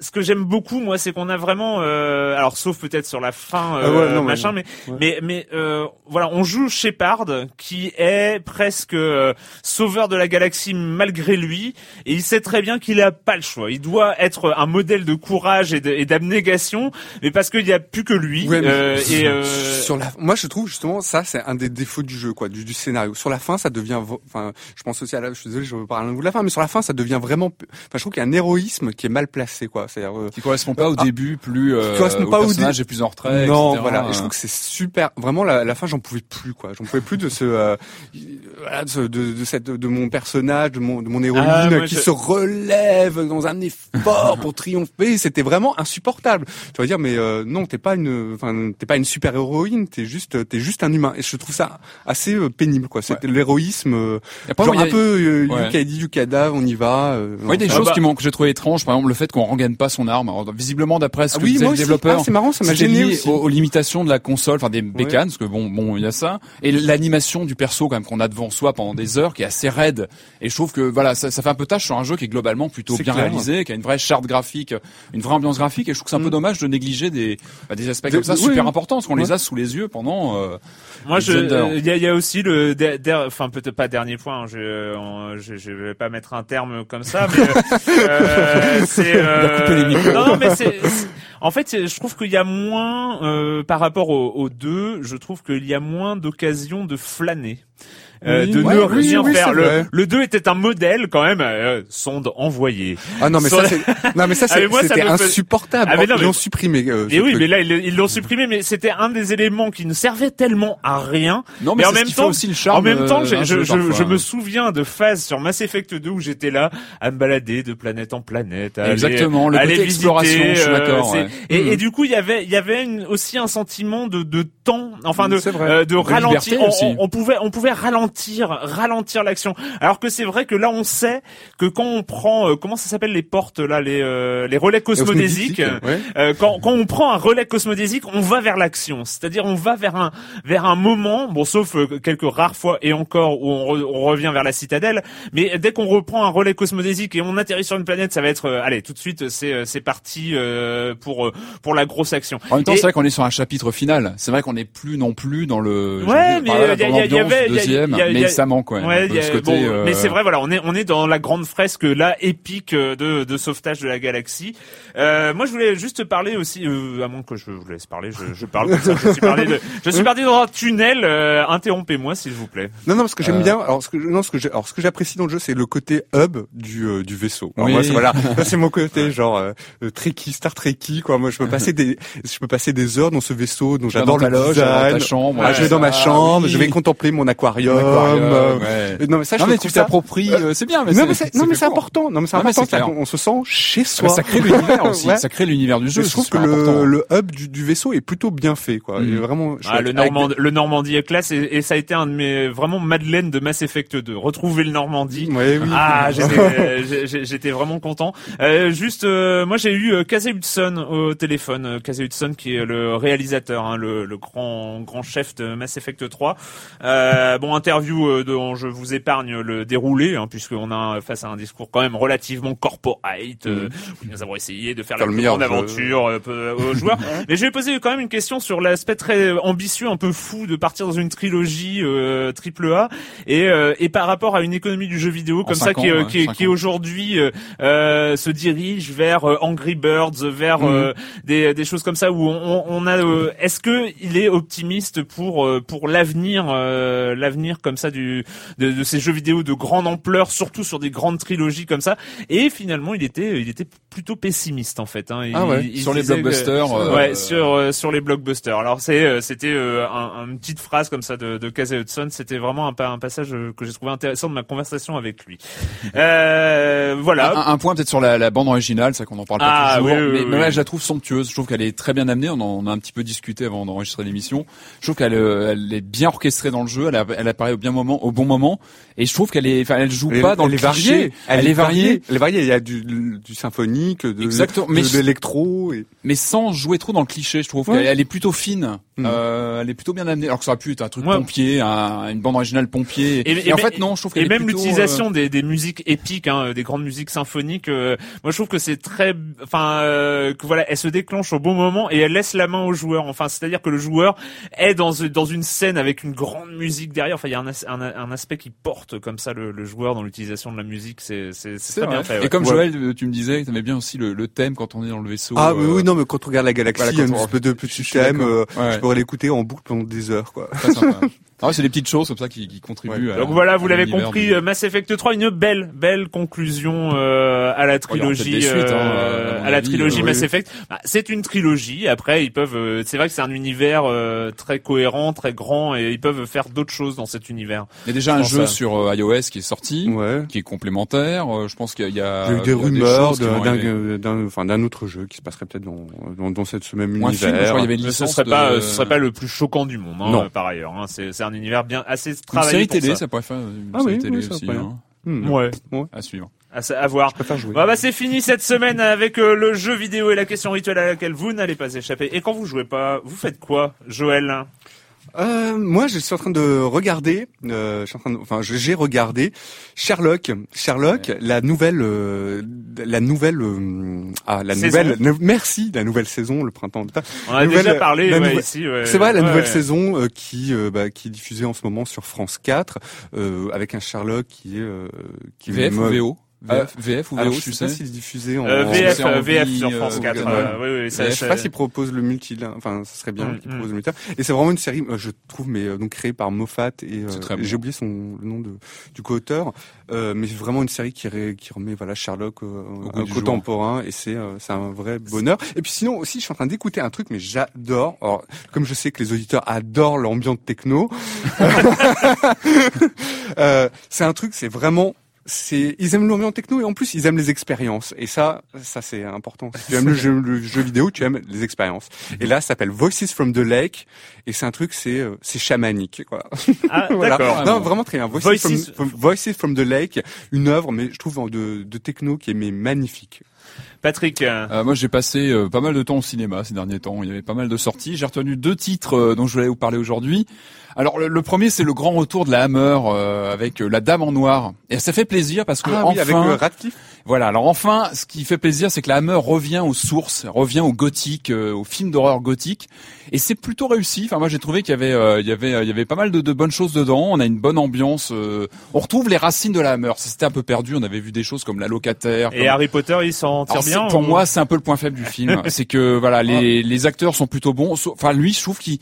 ce que j'aime beaucoup moi c'est qu'on a vraiment euh, alors sauf peut-être sur la fin euh, Ah ouais, non, mais machin mais Ouais. mais mais euh, voilà on joue Shepard qui est presque euh, sauveur de la galaxie malgré lui et il sait très bien qu'il a pas le choix il doit être un modèle de courage et d'abnégation mais parce qu'il y a plus que lui euh, et euh, sur la, moi je trouve justement ça c'est un des défauts du jeu quoi, du, du scénario. Sur la fin ça devient, enfin je pense aussi à la, je suis désolé je veux parler un bout de la fin, mais sur la fin ça devient vraiment, enfin je trouve qu'il y a un héroïsme qui est mal placé quoi. C'est-à-dire euh, qui correspond pas au Ah. début, plus euh, correspond au pas au personnage dé- est plus en retrait. non etc. voilà, et je trouve que c'est super. Vraiment la, la fin j'en pouvais plus quoi, j'en pouvais plus de ce, euh, voilà, de, ce- de, de cette, de mon personnage, de mon, de mon héroïne Ah, moi, qui je- se relève dans un effort pour triompher. C'était vraiment insupportable. Tu vas dire mais euh, non t'es pas une, enfin t'es pas une super héroïne, t'es juste, t'es juste un humain. Et je trouve ça assez euh, pénible quoi. C'est l'héroïsme, euh, Et après, genre il y un a- peu euh, Ouais. Yukadi Yukada, on y va. Euh, Oui, des Ah choses bah- qui m'ont que j'ai trouvé étranges, par exemple le fait qu'on rengaine pas son arme. Alors, visiblement, d'après ce Ah que oui, disaient moi les aussi. développeurs, Ah, c'est marrant, ça m'a gêné lié aussi. aux, aux limitations de la console, enfin des bécanes, parce que bon, bon, il y a ça, et l'animation du perso quand même qu'on a devant soi pendant des heures, qui est assez raide. Et je trouve que voilà, ça, ça fait un peu tâche sur un jeu qui est globalement plutôt bien clair. réalisé, qui a une vraie charte graphique, une vraie ambiance graphique. Et je trouve que c'est un peu Mm. dommage de négliger des bah, des aspects De- comme ça oui, super oui. importants, parce qu'on les Ouais. a sous les yeux pendant. euh, Moi, il y a, il y a aussi le, enfin peut-être pas dernier point. hein, je, on- je, je vais pas mettre un terme comme ça, mais euh, c'est. En fait, je trouve qu'il y a moins euh, par rapport aux au deux. Je trouve qu'il y a moins d'occasions de flâner. Euh, Oui, de ouais, ne oui, rien oui, faire. Le, le 2 était un modèle quand même, euh, sonde envoyée. Ah non mais ça c'est, non mais ça Ah, c'était insupportable. Ah, mais non, Ils l'ont supprimé. euh, Et ce oui, truc. mais là ils l'ont supprimé, mais c'était un des éléments qui ne servait tellement à rien. Non, mais, Mais en même temps- aussi le charme. En même temps, euh, je, je, je me souviens de phases sur Mass Effect 2 où j'étais là à me balader de planète en planète. à aller- Exactement, le aller côté visiter, exploration, je suis euh, d'accord, c'est- ouais. Et, et du coup, il y avait, il y avait une- aussi un sentiment de, de temps, enfin de, euh, de, De ralentir. on pouvait, on pouvait ralentir, ralentir l'action. Alors que c'est vrai que là, on sait que quand on prend, euh, comment ça s'appelle les portes là, les, euh, les relais cosmodésiques. ouais. Euh, quand, quand on prend un relais cosmodésique, on va vers l'action. C'est-à-dire, on va vers un vers un moment, bon, sauf euh, quelques rares fois et encore où on, re- on revient vers la citadelle. Mais dès qu'on reprend un relais cosmodésique et on atterrit sur une planète, ça va être, euh, allez, tout de suite, c'est euh, c'est parti euh, pour euh, pour la grosse action. En même temps, Et- c'est vrai qu'on est sur un chapitre final. C'est vrai qu'on n'est plus non plus dans le. Ouais, mais il y, y y avait, deuxième. A- mais a- ça manque, ouais. Ouais, y a- ce côté, bon, euh, mais c'est vrai, voilà, on est on est dans la grande fresque là épique euh, de, de sauvetage de la galaxie. Euh, moi, je voulais juste parler aussi, euh, à moins que je vous laisse parler, je, je parle comme ça. Je suis parlé de, je suis parti dans un tunnel. euh, Interrompez-moi, s'il vous plaît. Non, non, parce que j'aime Euh. bien. Alors, ce que, non, ce que j'ai, alors, ce que j'apprécie dans le jeu, c'est le côté hub du euh, du vaisseau. Alors, Oui. moi, c'est, voilà, c'est mon côté genre Trekkie, Star Trekkie, quoi. Moi, je peux passer des, je peux passer des heures dans ce vaisseau dont j'adore le loge, design. dans ta chambre, Ah, je vais dans ma ah, chambre, oui. je vais contempler mon aquarium. Euh, ouais. Non, mais ça, je non mais trouve tu ça- t'appropries, euh, c'est bien. Mais non, mais c'est, important. Non, mais c'est important. on, se sent chez soi. ça crée l'univers aussi. Ouais. Ça crée l'univers du jeu. je trouve que le, hub du, du vaisseau est plutôt bien fait, quoi. Mm. Il est vraiment. Ah, le, Avec Normand, le Normandie est classe et, et ça a été un de mes vraiment Madeleine de Mass Effect 2. Retrouver le Normandie. des- Ouais, oui. Ah, j'étais, euh, vraiment content. Euh, juste, euh, moi j'ai eu euh, Casey Hudson au téléphone. Euh, Casey Hudson qui est le réalisateur, hein, le, le grand grand chef de Mass Effect 3. Euh, bon, interview euh, dont je vous épargne le déroulé, hein, puisqu'on a face à un discours quand même relativement corporate. Euh, où Nous avons essayé de faire Faire la le plus meilleur grande aventure euh, aux joueurs. Mais je vais poser quand même une question sur l'aspect très ambitieux, un peu fou de partir dans une trilogie euh, triple A et, euh, et par rapport à une économie du jeu vidéo comme ça qui, euh, ouais, qui, qui aujourd'hui euh, se dirige vers Angry Birds, vers euh, des, des choses comme ça où on, on a. euh, Est-ce que il est optimiste pour pour l'avenir, euh, l'avenir comme ça du de, de ces jeux vidéo de grande ampleur, surtout sur des grandes trilogies comme ça. Et finalement, il était il était plutôt pessimiste en fait. Hein. Il- Ah ouais, il sur les que- blockbusters, euh, ouais, sur euh, sur les blockbusters. Alors c'est euh, c'était euh, un, une petite phrase comme ça de, de Casey Hudson. C'était vraiment un, un passage euh, que j'ai trouvé intéressant de ma conversation avec lui. Euh, voilà. Un, un point peut-être sur la, la bande originale, c'est qu'on en parle pas Ah, toujours, oui, oui, mais, oui, mais là je la trouve somptueuse. Je trouve qu'elle est très bien amenée. On en on a un petit peu discuté avant d'enregistrer l'émission. Je trouve qu'elle euh, elle est bien orchestrée dans le jeu. Elle, a- elle apparaît au bien moment, au bon moment, et je trouve qu'elle est, enfin, elle joue Elle pas dans elle le est variée. Elle, est variée, Elle est variée. Il y a du, du de, de- de l'électro. Et... mais sans jouer trop dans le cliché. Je trouve Ouais. qu'elle elle est plutôt fine. Mm. Euh, elle est plutôt bien amenée. Alors que ça aurait pu être un truc Ouais. pompier, un- une bande originale pompier. Et, en fait non, je trouve et même l'utilisation euh, des, des musiques épiques, hein, des grandes musiques symphoniques. euh, moi, je trouve que c'est très, enfin, euh, que voilà, elle se déclenche au bon moment et elle laisse la main au joueur. Enfin, c'est-à-dire que le joueur est dans dans une scène avec une grande musique derrière. Enfin, il y a un, as- un, un aspect qui porte comme ça le, le joueur dans l'utilisation de la musique. C'est c'est c'est c'est très vrai. bien fait. Et comme Ouais. Joël, euh, tu me disais, tu aimais bien aussi le, le thème quand on est dans le vaisseau. Ah euh, oui, oui, non, mais quand on regarde la galaxie, voilà, il y a une espèce de petit thème. Ouais. Pourrais l'écouter en boucle pendant des heures, quoi. Très sympa. Ah ouais, c'est des petites choses comme ça qui, qui contribuent. à- Donc voilà, vous à l'avez compris, du- euh, Mass Effect 3, une belle, belle conclusion euh, à la Oh, il trilogie, suites, hein, euh, à la avis, trilogie euh, Mass oui. Effect. Bah, c'est une trilogie. Après, ils peuvent. euh, c'est vrai que c'est un univers euh, très cohérent, très grand, et ils peuvent faire d'autres choses dans cet univers. Il y a déjà Je un jeu à- sur euh, iOS qui est sorti, Ouais. qui est complémentaire. Euh, je pense qu'il y a, Il y a eu il des y rumeurs d'un, enfin, d'un autre jeu qui se passerait peut-être dans, dans, dans cette, ce même Ou un film, je univers. crois qu'il y avait une ce serait pas, de- ce serait pas le plus choquant du monde, hein, Non. par ailleurs. hein. C'est un univers bien assez Une travaillé série pour télé, ça. ça pourrait faire une Ah série oui, télé oui, aussi. hein, Hmm. Ouais, à suivre. à, à voir. Je préfère jouer. Bah, bah c'est fini cette semaine avec euh, le jeu vidéo et la question rituelle à laquelle vous n'allez pas échapper. Et quand vous jouez pas, vous faites quoi, Joël? Euh, moi, je suis en train de regarder. Euh, je suis en train de, enfin, j'ai regardé Sherlock. Sherlock, la nouvelle, euh, la nouvelle, euh, ah, la Saison. nouvelle. ne- merci, la nouvelle saison, le printemps. de- On en a Nouvelle- déjà parlé la ouais, nouvelle- ici. ouais. C'est vrai, la nouvelle ouais. saison euh, qui, euh, bah, qui est diffusée en ce moment sur France 4, euh, avec un Sherlock qui est, euh, qui VF ou me- VO VF, VF ou Alors, VO, je tu sais pas s'il est diffusé en. Euh, VF, c'est en euh, VF vie, sur euh, France 4. ouais. euh, oui, oui, ça, je sais pas s'il propose le multi, enfin, ça serait bien Mm, qu'il mm. propose le multi. Et c'est vraiment une série, euh, je trouve, mais euh, donc créée par Moffat et euh, C'est j'ai oublié son le nom de du co-auteur, euh, mais vraiment une série qui, ré- qui remet voilà Sherlock euh, du contemporain et c'est euh, c'est un vrai bonheur. Et puis sinon aussi, je suis en train d'écouter un truc, mais j'adore. Alors comme je sais que les auditeurs adorent l'ambiance techno, euh, c'est un truc, c'est vraiment c'est ils aiment l'ambiance techno et en plus ils aiment les expériences. Et ça ça c'est important. Si tu aimes le jeu, le jeu vidéo tu aimes les expériences. Et là ça s'appelle Voices from the Lake. Et c'est un truc c'est euh, c'est chamanique quoi. Ah, voilà. D'accord. non vraiment très bien. Voices, Voices- from, from- Voices from the Lake une œuvre mais je trouve de, de techno qui est mais magnifique Patrick, euh, Euh, moi, j'ai passé euh, pas mal de temps au cinéma ces derniers temps. Il y avait pas mal de sorties. J'ai retenu deux titres euh, dont je voulais vous parler aujourd'hui. Alors, le, le premier, c'est le grand retour de la Hammer euh, avec euh, la Dame en noir. Et ça fait plaisir parce que ah oui enfin, avec euh, Radcliffe Voilà. Alors enfin, ce qui fait plaisir, c'est que la Hammer revient aux sources, revient au gothique, euh, au film d'horreur gothique, et c'est plutôt réussi. Enfin, moi, j'ai trouvé qu'il y avait, euh, il y avait, il y avait pas mal de, de, bonnes choses dedans. On a une bonne ambiance. euh, on retrouve les racines de la Hammer. C'était un peu perdu. On avait vu des choses comme la locataire. Et comme- Harry Potter, il s'en tire bien Pour ou- moi, c'est un peu le point faible du film. c'est que voilà, les, les acteurs sont plutôt bons. Enfin, lui, je trouve qu'il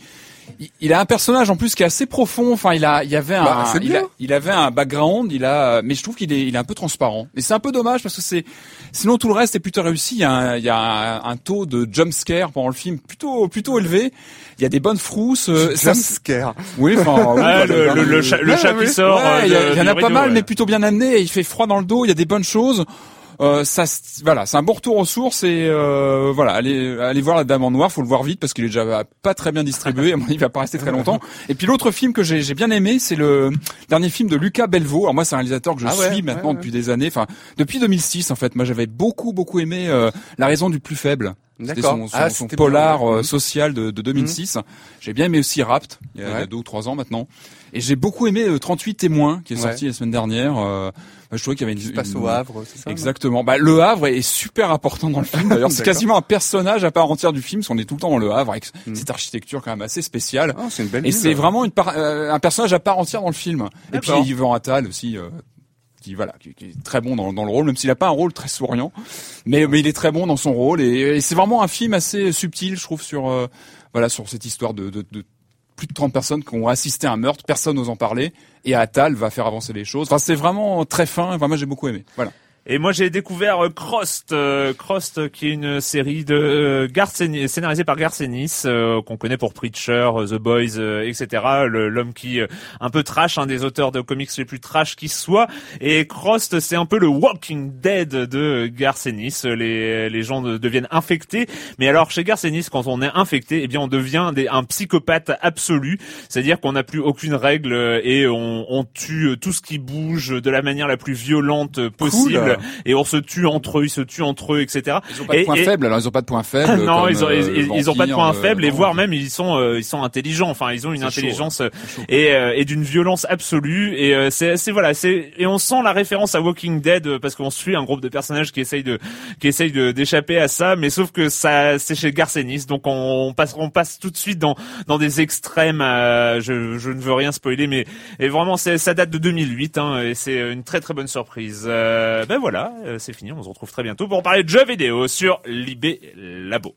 il- il a un personnage en plus qui est assez profond. Enfin, il a, il avait un, Bah, il, bien. a- il avait un background. Il a, mais je trouve qu'il est, il est un peu transparent. Et c'est un peu dommage parce que c'est, sinon tout le reste est plutôt réussi. Il y a un, il y a un, un taux de jump scare pendant le film plutôt, plutôt élevé. Il y a des bonnes frousses. euh, ça- Jumpscare. oui, enfin, Ah, le, le, le chat, le chat oui. qui sort. Ouais, euh, il y, a- en a pas mal, ouais. mais plutôt bien amené. Il fait froid dans le dos. Il y a des bonnes choses. Euh, ça, voilà, c'est un bon retour aux sources et euh, voilà, allez, allez voir la Dame en Noir. Faut le voir vite parce qu'il est déjà pas très bien distribué. À mon avis, il va pas rester très longtemps. Et puis l'autre film que j'ai j'ai bien aimé, c'est le dernier film de Lucas Belvaux. Alors moi, c'est un réalisateur que je Ah ouais, suis maintenant ouais, depuis des années. Enfin, depuis 2006 en fait. Moi, j'avais beaucoup beaucoup aimé euh, La raison du plus faible. C'était son, son- Ah, son polar euh, social de, de 2006. J'ai bien aimé aussi Rapt, il y a, il y a Ouais. deux ou trois ans maintenant. Et j'ai beaucoup aimé euh, 38 témoins qui est Ouais. sorti la semaine dernière. Euh, bah, je trouvais qu'il y avait une, Qui se passe une- au Havre, c'est ça Exactement. Bah, le Havre est super important dans le film. D'ailleurs, c'est quasiment un personnage à part entière du film. parce qu'on est tout le temps dans le Havre avec Mm. cette architecture quand même assez spéciale. Ah, c'est une belle Et c'est vraiment une par- euh, un personnage à part entière dans le film. Et puis. Yvan Attal aussi, euh, qui voilà, qui, qui est très bon dans, dans le rôle, même s'il a pas un rôle très souriant, mais mais il est très bon dans son rôle. Et, et c'est vraiment un film assez subtil, je trouve, sur euh, voilà sur cette histoire de, de, de plus de 30 personnes qui ont assisté à un meurtre, personne n'ose en parler, et Attal va faire avancer les choses. C'est vraiment très fin. Enfin, moi, j'ai beaucoup aimé. Voilà. Et moi j'ai découvert euh, Crost, euh, Crost euh, qui est une série de euh, scénarisée par Garth Ennis, euh, qu'on connaît pour Preacher, euh, The Boys, etc. L'homme qui un peu trash, un des auteurs de comics les plus trash qui soit. Et Crost, c'est un peu le Walking Dead de Garth Ennis. Les les gens de- deviennent infectés, mais alors chez Garth Ennis, quand on est infecté, eh bien on devient des, un psychopathe absolu, c'est-à-dire qu'on n'a plus aucune règle et on, on tue tout ce qui bouge de la manière la plus violente possible et on se tue entre eux, ils se tuent entre eux, etc. Ils ont pas de Et- point et- faible. Alors, ils ont pas de point faible. non, comme, ils ont, euh, ils, ont pas de point euh, faible et non. voire même ils sont euh, ils sont intelligents. Enfin, ils ont une chaud, intelligence chaud. et, euh, et d'une violence absolue et euh, c'est c'est voilà c'est et on sent la référence à Walking Dead parce qu'on suit un groupe de personnages qui essayent de qui essayent de d'échapper à ça mais sauf que ça c'est chez Garcenis donc on, on passe on passe tout de suite dans dans des extrêmes euh, je je ne veux rien spoiler mais et vraiment c'est ça date de 2008 hein, et c'est une très très bonne surprise euh, ben voilà euh, c'est fini on se retrouve très bientôt pour parler de jeux vidéo sur Libé Labo